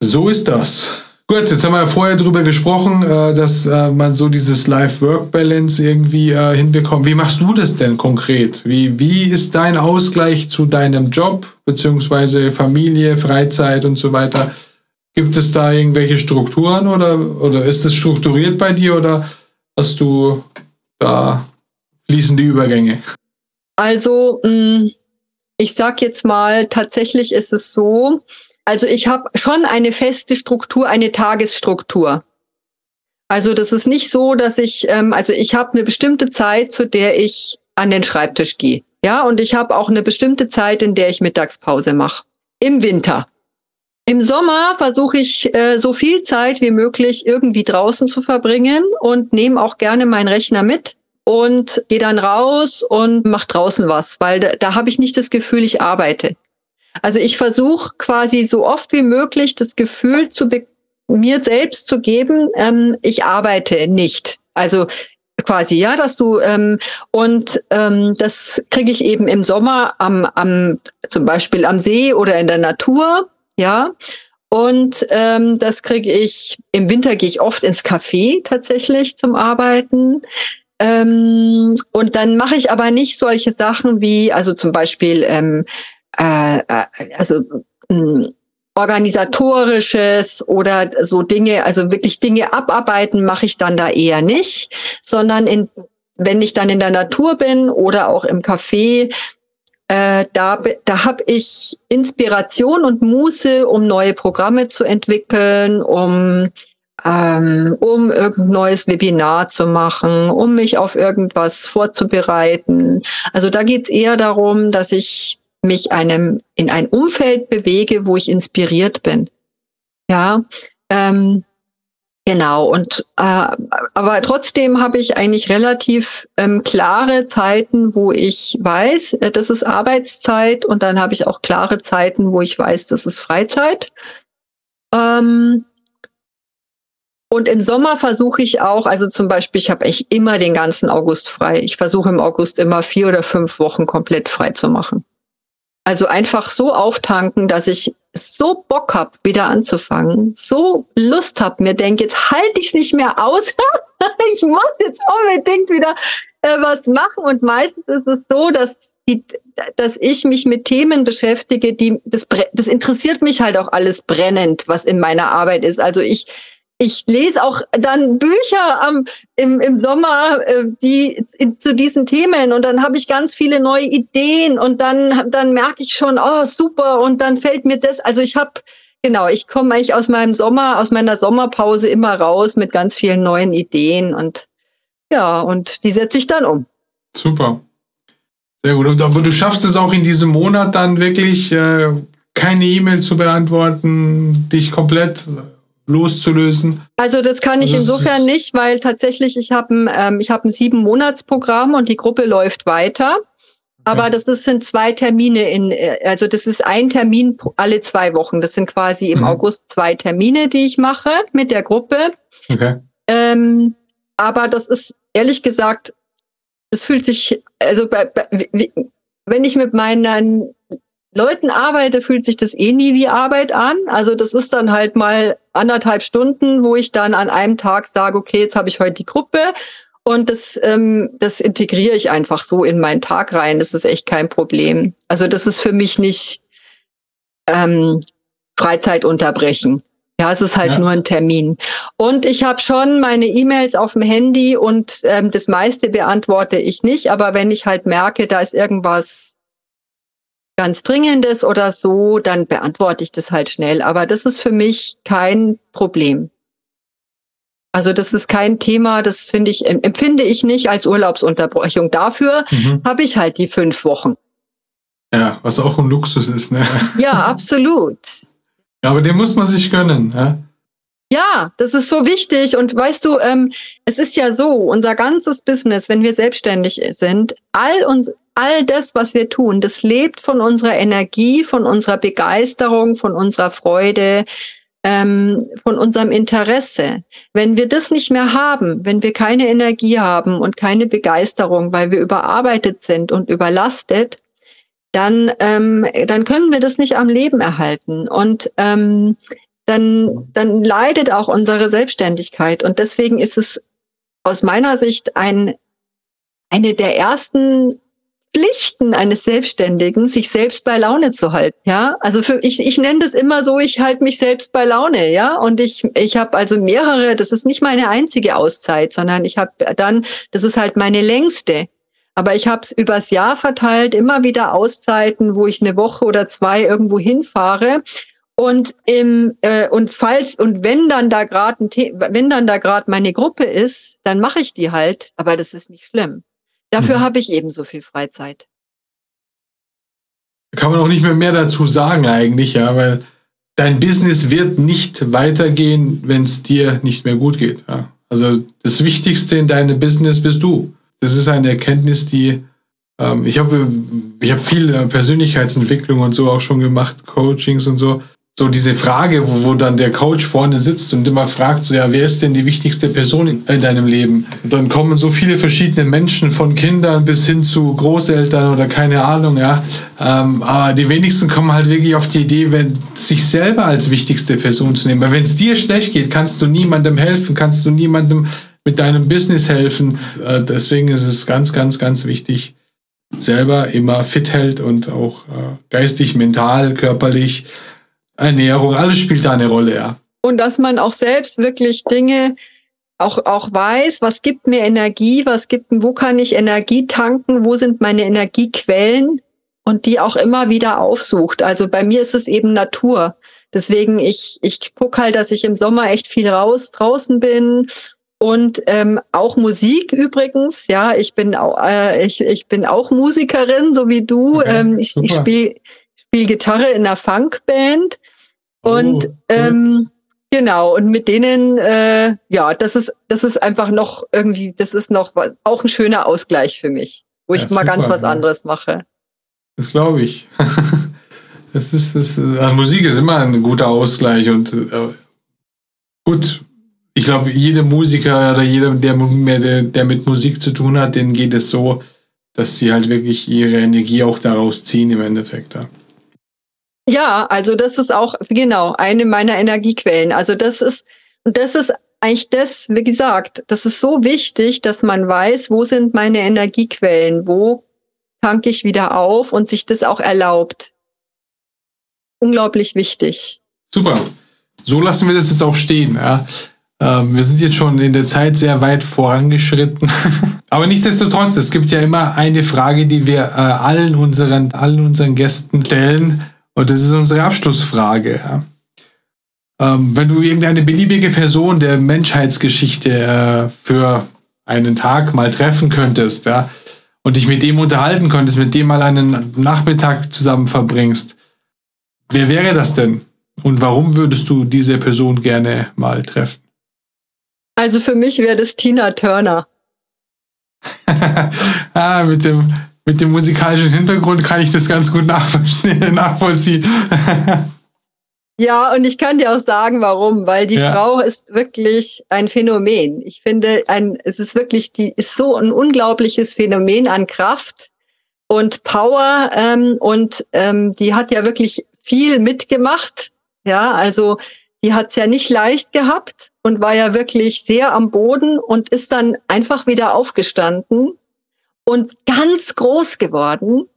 So ist das. Gut, jetzt haben wir ja vorher drüber gesprochen, äh, dass äh, man so dieses Life-Work-Balance irgendwie äh, hinbekommt. Wie machst du das denn konkret? Wie, wie ist dein Ausgleich zu deinem Job, beziehungsweise Familie, Freizeit und so weiter? Gibt es da irgendwelche Strukturen oder, oder ist es strukturiert bei dir oder hast du da fließende Übergänge? Also, mm, ich sag jetzt mal, tatsächlich ist es so, also ich habe schon eine feste Struktur, eine Tagesstruktur. Also das ist nicht so, dass ich, ähm, also ich habe eine bestimmte Zeit, zu der ich an den Schreibtisch gehe. Ja, und ich habe auch eine bestimmte Zeit, in der ich Mittagspause mache. Im Winter. Im Sommer versuche ich äh, so viel Zeit wie möglich irgendwie draußen zu verbringen und nehme auch gerne meinen Rechner mit und gehe dann raus und mache draußen was, weil da, da habe ich nicht das Gefühl, ich arbeite. Also ich versuche quasi so oft wie möglich das Gefühl zu mir selbst zu geben, ähm, ich arbeite nicht. Also quasi, ja, dass du ähm, und ähm, das kriege ich eben im Sommer am, am zum Beispiel am See oder in der Natur, ja. Und ähm, das kriege ich im Winter gehe ich oft ins Café tatsächlich zum Arbeiten. Ähm, und dann mache ich aber nicht solche Sachen wie, also zum Beispiel ähm, äh, äh, also mh, hm, organisatorisches oder so Dinge, also wirklich Dinge abarbeiten mache ich dann da eher nicht, sondern in, wenn ich dann in der Natur bin oder auch im Café, äh, da da habe ich Inspiration und Muße, um neue Programme zu entwickeln, um ähm, um irgendein neues Webinar zu machen, um mich auf irgendwas vorzubereiten. Also da geht es eher darum, dass ich mich einem in ein Umfeld bewege, wo ich inspiriert bin. Ja, ähm, genau. Und äh, aber trotzdem habe ich eigentlich relativ ähm, klare Zeiten, wo ich weiß, äh, das ist Arbeitszeit, und dann habe ich auch klare Zeiten, wo ich weiß, das ist Freizeit. Ähm, und im Sommer versuche ich auch, also zum Beispiel, ich habe echt immer den ganzen August frei. Ich versuche im August immer vier oder fünf Wochen komplett frei zu machen. Also einfach so auftanken, dass ich so Bock hab, wieder anzufangen, so Lust hab, mir denke, jetzt halte ich es nicht mehr aus. ich muss jetzt unbedingt wieder äh, was machen. Und meistens ist es so, dass die, dass ich mich mit Themen beschäftige, die das, das interessiert mich halt auch alles brennend, was in meiner Arbeit ist. Also ich ich lese auch dann Bücher am, im, im Sommer, äh, die zu diesen Themen und dann habe ich ganz viele neue Ideen und dann, dann merke ich schon, oh super und dann fällt mir das, also ich habe, genau, ich komme eigentlich aus meinem Sommer, aus meiner Sommerpause immer raus mit ganz vielen neuen Ideen und ja, und die setze ich dann um. Super. Sehr gut. Aber du schaffst es auch in diesem Monat dann wirklich, äh, keine E-Mail zu beantworten, dich komplett loszulösen? Also das kann ich also insofern nicht, weil tatsächlich ich habe ein, ähm, ich habe ein sieben Monatsprogramm und die Gruppe läuft weiter. Aber das ist, sind zwei Termine in, äh, also das ist ein Termin alle zwei Wochen. Das sind quasi im mhm. August zwei Termine, die ich mache mit der Gruppe. Okay. Ähm, aber das ist ehrlich gesagt, es fühlt sich, also bei, bei, wenn ich mit meinen Leuten arbeite, fühlt sich das eh nie wie Arbeit an. Also das ist dann halt mal anderthalb Stunden, wo ich dann an einem Tag sage, okay, jetzt habe ich heute die Gruppe und das, ähm, das integriere ich einfach so in meinen Tag rein. Das ist echt kein Problem. Also das ist für mich nicht ähm, Freizeit unterbrechen. Ja, es ist halt ja. nur ein Termin. Und ich habe schon meine E-Mails auf dem Handy und ähm, das meiste beantworte ich nicht. Aber wenn ich halt merke, da ist irgendwas ganz Dringendes oder so, dann beantworte ich das halt schnell. Aber das ist für mich kein Problem. Also das ist kein Thema, das finde ich, empfinde ich nicht als Urlaubsunterbrechung. Dafür mhm. habe ich halt die fünf Wochen. Ja, was auch ein Luxus ist, ne? Ja, absolut. Ja, aber den muss man sich gönnen, ja. Ja, das ist so wichtig. Und weißt du, ähm, es ist ja so, unser ganzes Business, wenn wir selbstständig sind, all uns, all das, was wir tun, das lebt von unserer Energie, von unserer Begeisterung, von unserer Freude, ähm, von unserem Interesse. Wenn wir das nicht mehr haben, wenn wir keine Energie haben und keine Begeisterung, weil wir überarbeitet sind und überlastet, dann, ähm, dann können wir das nicht am Leben erhalten. Und ähm, dann, dann leidet auch unsere Selbstständigkeit. Und deswegen ist es aus meiner Sicht ein, eine der ersten Pflichten eines Selbstständigen, sich selbst bei Laune zu halten. Ja, also für ich, ich nenne das immer so, ich halte mich selbst bei Laune. Ja, und ich, ich habe also mehrere. Das ist nicht meine einzige Auszeit, sondern ich habe dann, das ist halt meine längste. Aber ich habe es übers Jahr verteilt, immer wieder Auszeiten, wo ich eine Woche oder zwei irgendwo hinfahre. Und im äh, und falls und wenn dann da gerade wenn dann da gerade meine Gruppe ist, dann mache ich die halt. Aber das ist nicht schlimm. Dafür mhm. habe ich eben so viel Freizeit. Da kann man auch nicht mehr mehr dazu sagen eigentlich, ja, weil dein Business wird nicht weitergehen, wenn es dir nicht mehr gut geht. Ja. Also das Wichtigste in deinem Business bist du. Das ist eine Erkenntnis, die ähm, ich habe ich habe viel äh, Persönlichkeitsentwicklung und so auch schon gemacht, Coachings und so so diese Frage, wo, wo dann der Coach vorne sitzt und immer fragt, so ja, wer ist denn die wichtigste Person in, in deinem Leben? Und dann kommen so viele verschiedene Menschen, von Kindern bis hin zu Großeltern oder keine Ahnung, ja. Ähm, aber die wenigsten kommen halt wirklich auf die Idee, wenn, sich selber als wichtigste Person zu nehmen. Weil wenn es dir schlecht geht, kannst du niemandem helfen, kannst du niemandem mit deinem Business helfen. Äh, deswegen ist es ganz, ganz, ganz wichtig, selber immer fit hält und auch äh, geistig, mental, körperlich Ernährung, alles spielt da eine Rolle, ja. Und dass man auch selbst wirklich Dinge auch, auch weiß, was gibt mir Energie, was gibt, wo kann ich Energie tanken, wo sind meine Energiequellen und die auch immer wieder aufsucht. Also bei mir ist es eben Natur. Deswegen, ich, ich gucke halt, dass ich im Sommer echt viel raus draußen bin. Und ähm, auch Musik übrigens, ja, ich bin auch, äh, ich, ich bin auch Musikerin, so wie du. Okay, ähm, ich ich spiele spiel Gitarre in einer Funkband. Oh, und cool. ähm, genau, und mit denen, äh, ja, das ist, das ist einfach noch irgendwie, das ist noch auch ein schöner Ausgleich für mich, wo ja, ich mal super, ganz was ja. anderes mache. Das glaube ich. das ist, das, also Musik ist immer ein guter Ausgleich und äh, gut, ich glaube, jeder Musiker oder jeder, der, der mit Musik zu tun hat, denen geht es so, dass sie halt wirklich ihre Energie auch daraus ziehen im Endeffekt. Ja. Ja, also das ist auch genau eine meiner Energiequellen. Also das ist und das ist eigentlich das, wie gesagt, das ist so wichtig, dass man weiß, wo sind meine Energiequellen, wo tanke ich wieder auf und sich das auch erlaubt. Unglaublich wichtig. Super. So lassen wir das jetzt auch stehen. Ja. Ähm, wir sind jetzt schon in der Zeit sehr weit vorangeschritten. Aber nichtsdestotrotz, es gibt ja immer eine Frage, die wir äh, allen, unseren, allen unseren Gästen stellen. Und das ist unsere Abschlussfrage. Ja. Ähm, wenn du irgendeine beliebige Person der Menschheitsgeschichte äh, für einen Tag mal treffen könntest, ja, und dich mit dem unterhalten könntest, mit dem mal einen Nachmittag zusammen verbringst, wer wäre das denn? Und warum würdest du diese Person gerne mal treffen? Also für mich wäre das Tina Turner. ah, mit dem, mit dem musikalischen Hintergrund kann ich das ganz gut nachvollziehen. Ja, und ich kann dir auch sagen, warum, weil die ja. Frau ist wirklich ein Phänomen. Ich finde, ein, es ist wirklich, die ist so ein unglaubliches Phänomen an Kraft und Power ähm, und ähm, die hat ja wirklich viel mitgemacht. Ja, also die hat es ja nicht leicht gehabt und war ja wirklich sehr am Boden und ist dann einfach wieder aufgestanden und ganz groß geworden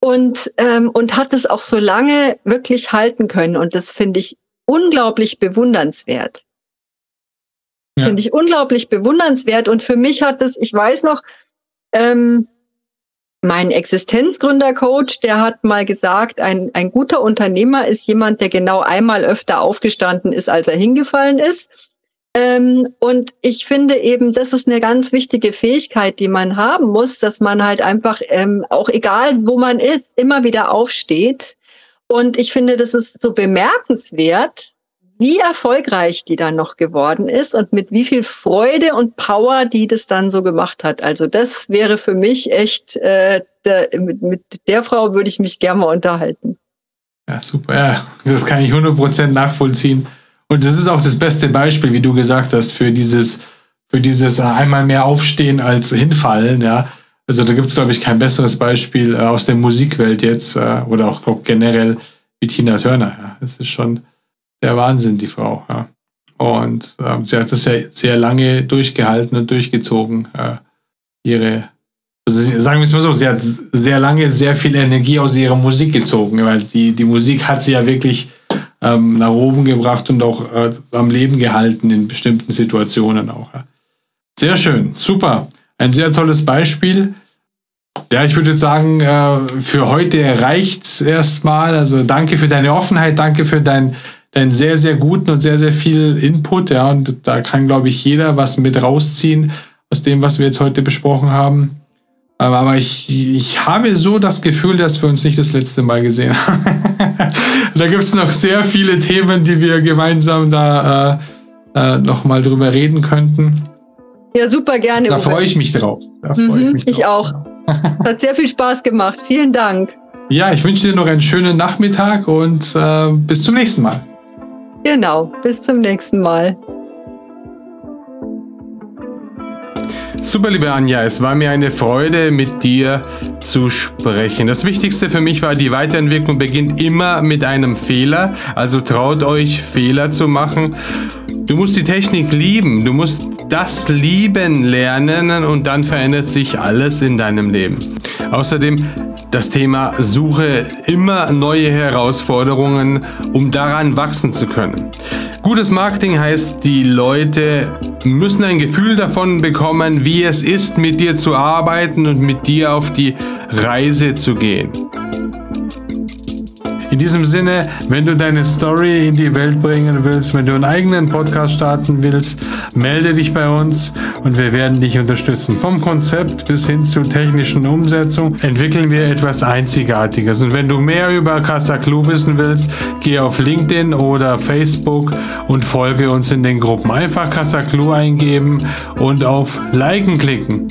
und, ähm, und hat es auch so lange wirklich halten können. Und das finde ich unglaublich bewundernswert. Ja. Finde ich unglaublich bewundernswert. Und für mich hat es, ich weiß noch, ähm, mein Existenzgründercoach, der hat mal gesagt, ein, ein guter Unternehmer ist jemand, der genau einmal öfter aufgestanden ist, als er hingefallen ist. Ähm, und ich finde eben, das ist eine ganz wichtige Fähigkeit, die man haben muss, dass man halt einfach, ähm, auch egal wo man ist, immer wieder aufsteht. Und ich finde, das ist so bemerkenswert, wie erfolgreich die dann noch geworden ist und mit wie viel Freude und Power die das dann so gemacht hat. Also das wäre für mich echt, äh, der, mit, mit der Frau würde ich mich gerne mal unterhalten. Ja, super. Ja, das kann ich 100% nachvollziehen. Und das ist auch das beste Beispiel, wie du gesagt hast, für dieses, für dieses einmal mehr aufstehen als hinfallen, ja. Also da gibt es, glaube ich, kein besseres Beispiel äh, aus der Musikwelt jetzt äh, oder auch glaub, generell wie Tina Turner. Ja. Das ist schon der Wahnsinn, die Frau. Ja. Und ähm, sie hat das ja sehr lange durchgehalten und durchgezogen. Äh, ihre, also sagen wir es mal so, sie hat sehr lange sehr viel Energie aus ihrer Musik gezogen, weil die, die Musik hat sie ja wirklich ähm, nach oben gebracht und auch äh, am Leben gehalten in bestimmten Situationen auch. Ja. Sehr schön, super. Ein sehr tolles Beispiel. Ja, ich würde sagen, äh, für heute reicht erstmal. Also danke für deine Offenheit, danke für dein, deinen sehr, sehr guten und sehr, sehr viel Input. Ja, und da kann, glaube ich, jeder was mit rausziehen aus dem, was wir jetzt heute besprochen haben. Aber ich, ich habe so das Gefühl, dass wir uns nicht das letzte Mal gesehen haben. da gibt es noch sehr viele Themen, die wir gemeinsam da äh, äh, nochmal drüber reden könnten. Ja, super gerne. Da freue ich mich drauf. Da mhm, ich, mich ich drauf. auch. Hat sehr viel Spaß gemacht. Vielen Dank. Ja, ich wünsche dir noch einen schönen Nachmittag und äh, bis zum nächsten Mal. Genau, bis zum nächsten Mal. Super, liebe Anja, es war mir eine Freude, mit dir zu sprechen. Das Wichtigste für mich war, die Weiterentwicklung beginnt immer mit einem Fehler. Also traut euch, Fehler zu machen. Du musst die Technik lieben. Du musst das Lieben lernen und dann verändert sich alles in deinem Leben. Außerdem das Thema Suche immer neue Herausforderungen, um daran wachsen zu können. Gutes Marketing heißt, die Leute müssen ein Gefühl davon bekommen, wie es ist, mit dir zu arbeiten und mit dir auf die Reise zu gehen. In diesem Sinne, wenn du deine Story in die Welt bringen willst, wenn du einen eigenen Podcast starten willst, melde dich bei uns und wir werden dich unterstützen. Vom Konzept bis hin zur technischen Umsetzung entwickeln wir etwas Einzigartiges. Und wenn du mehr über Casa Clue wissen willst, geh auf LinkedIn oder Facebook und folge uns in den Gruppen. Einfach Casa Clue eingeben und auf Liken klicken.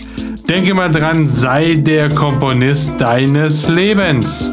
Denke mal dran, sei der Komponist deines Lebens.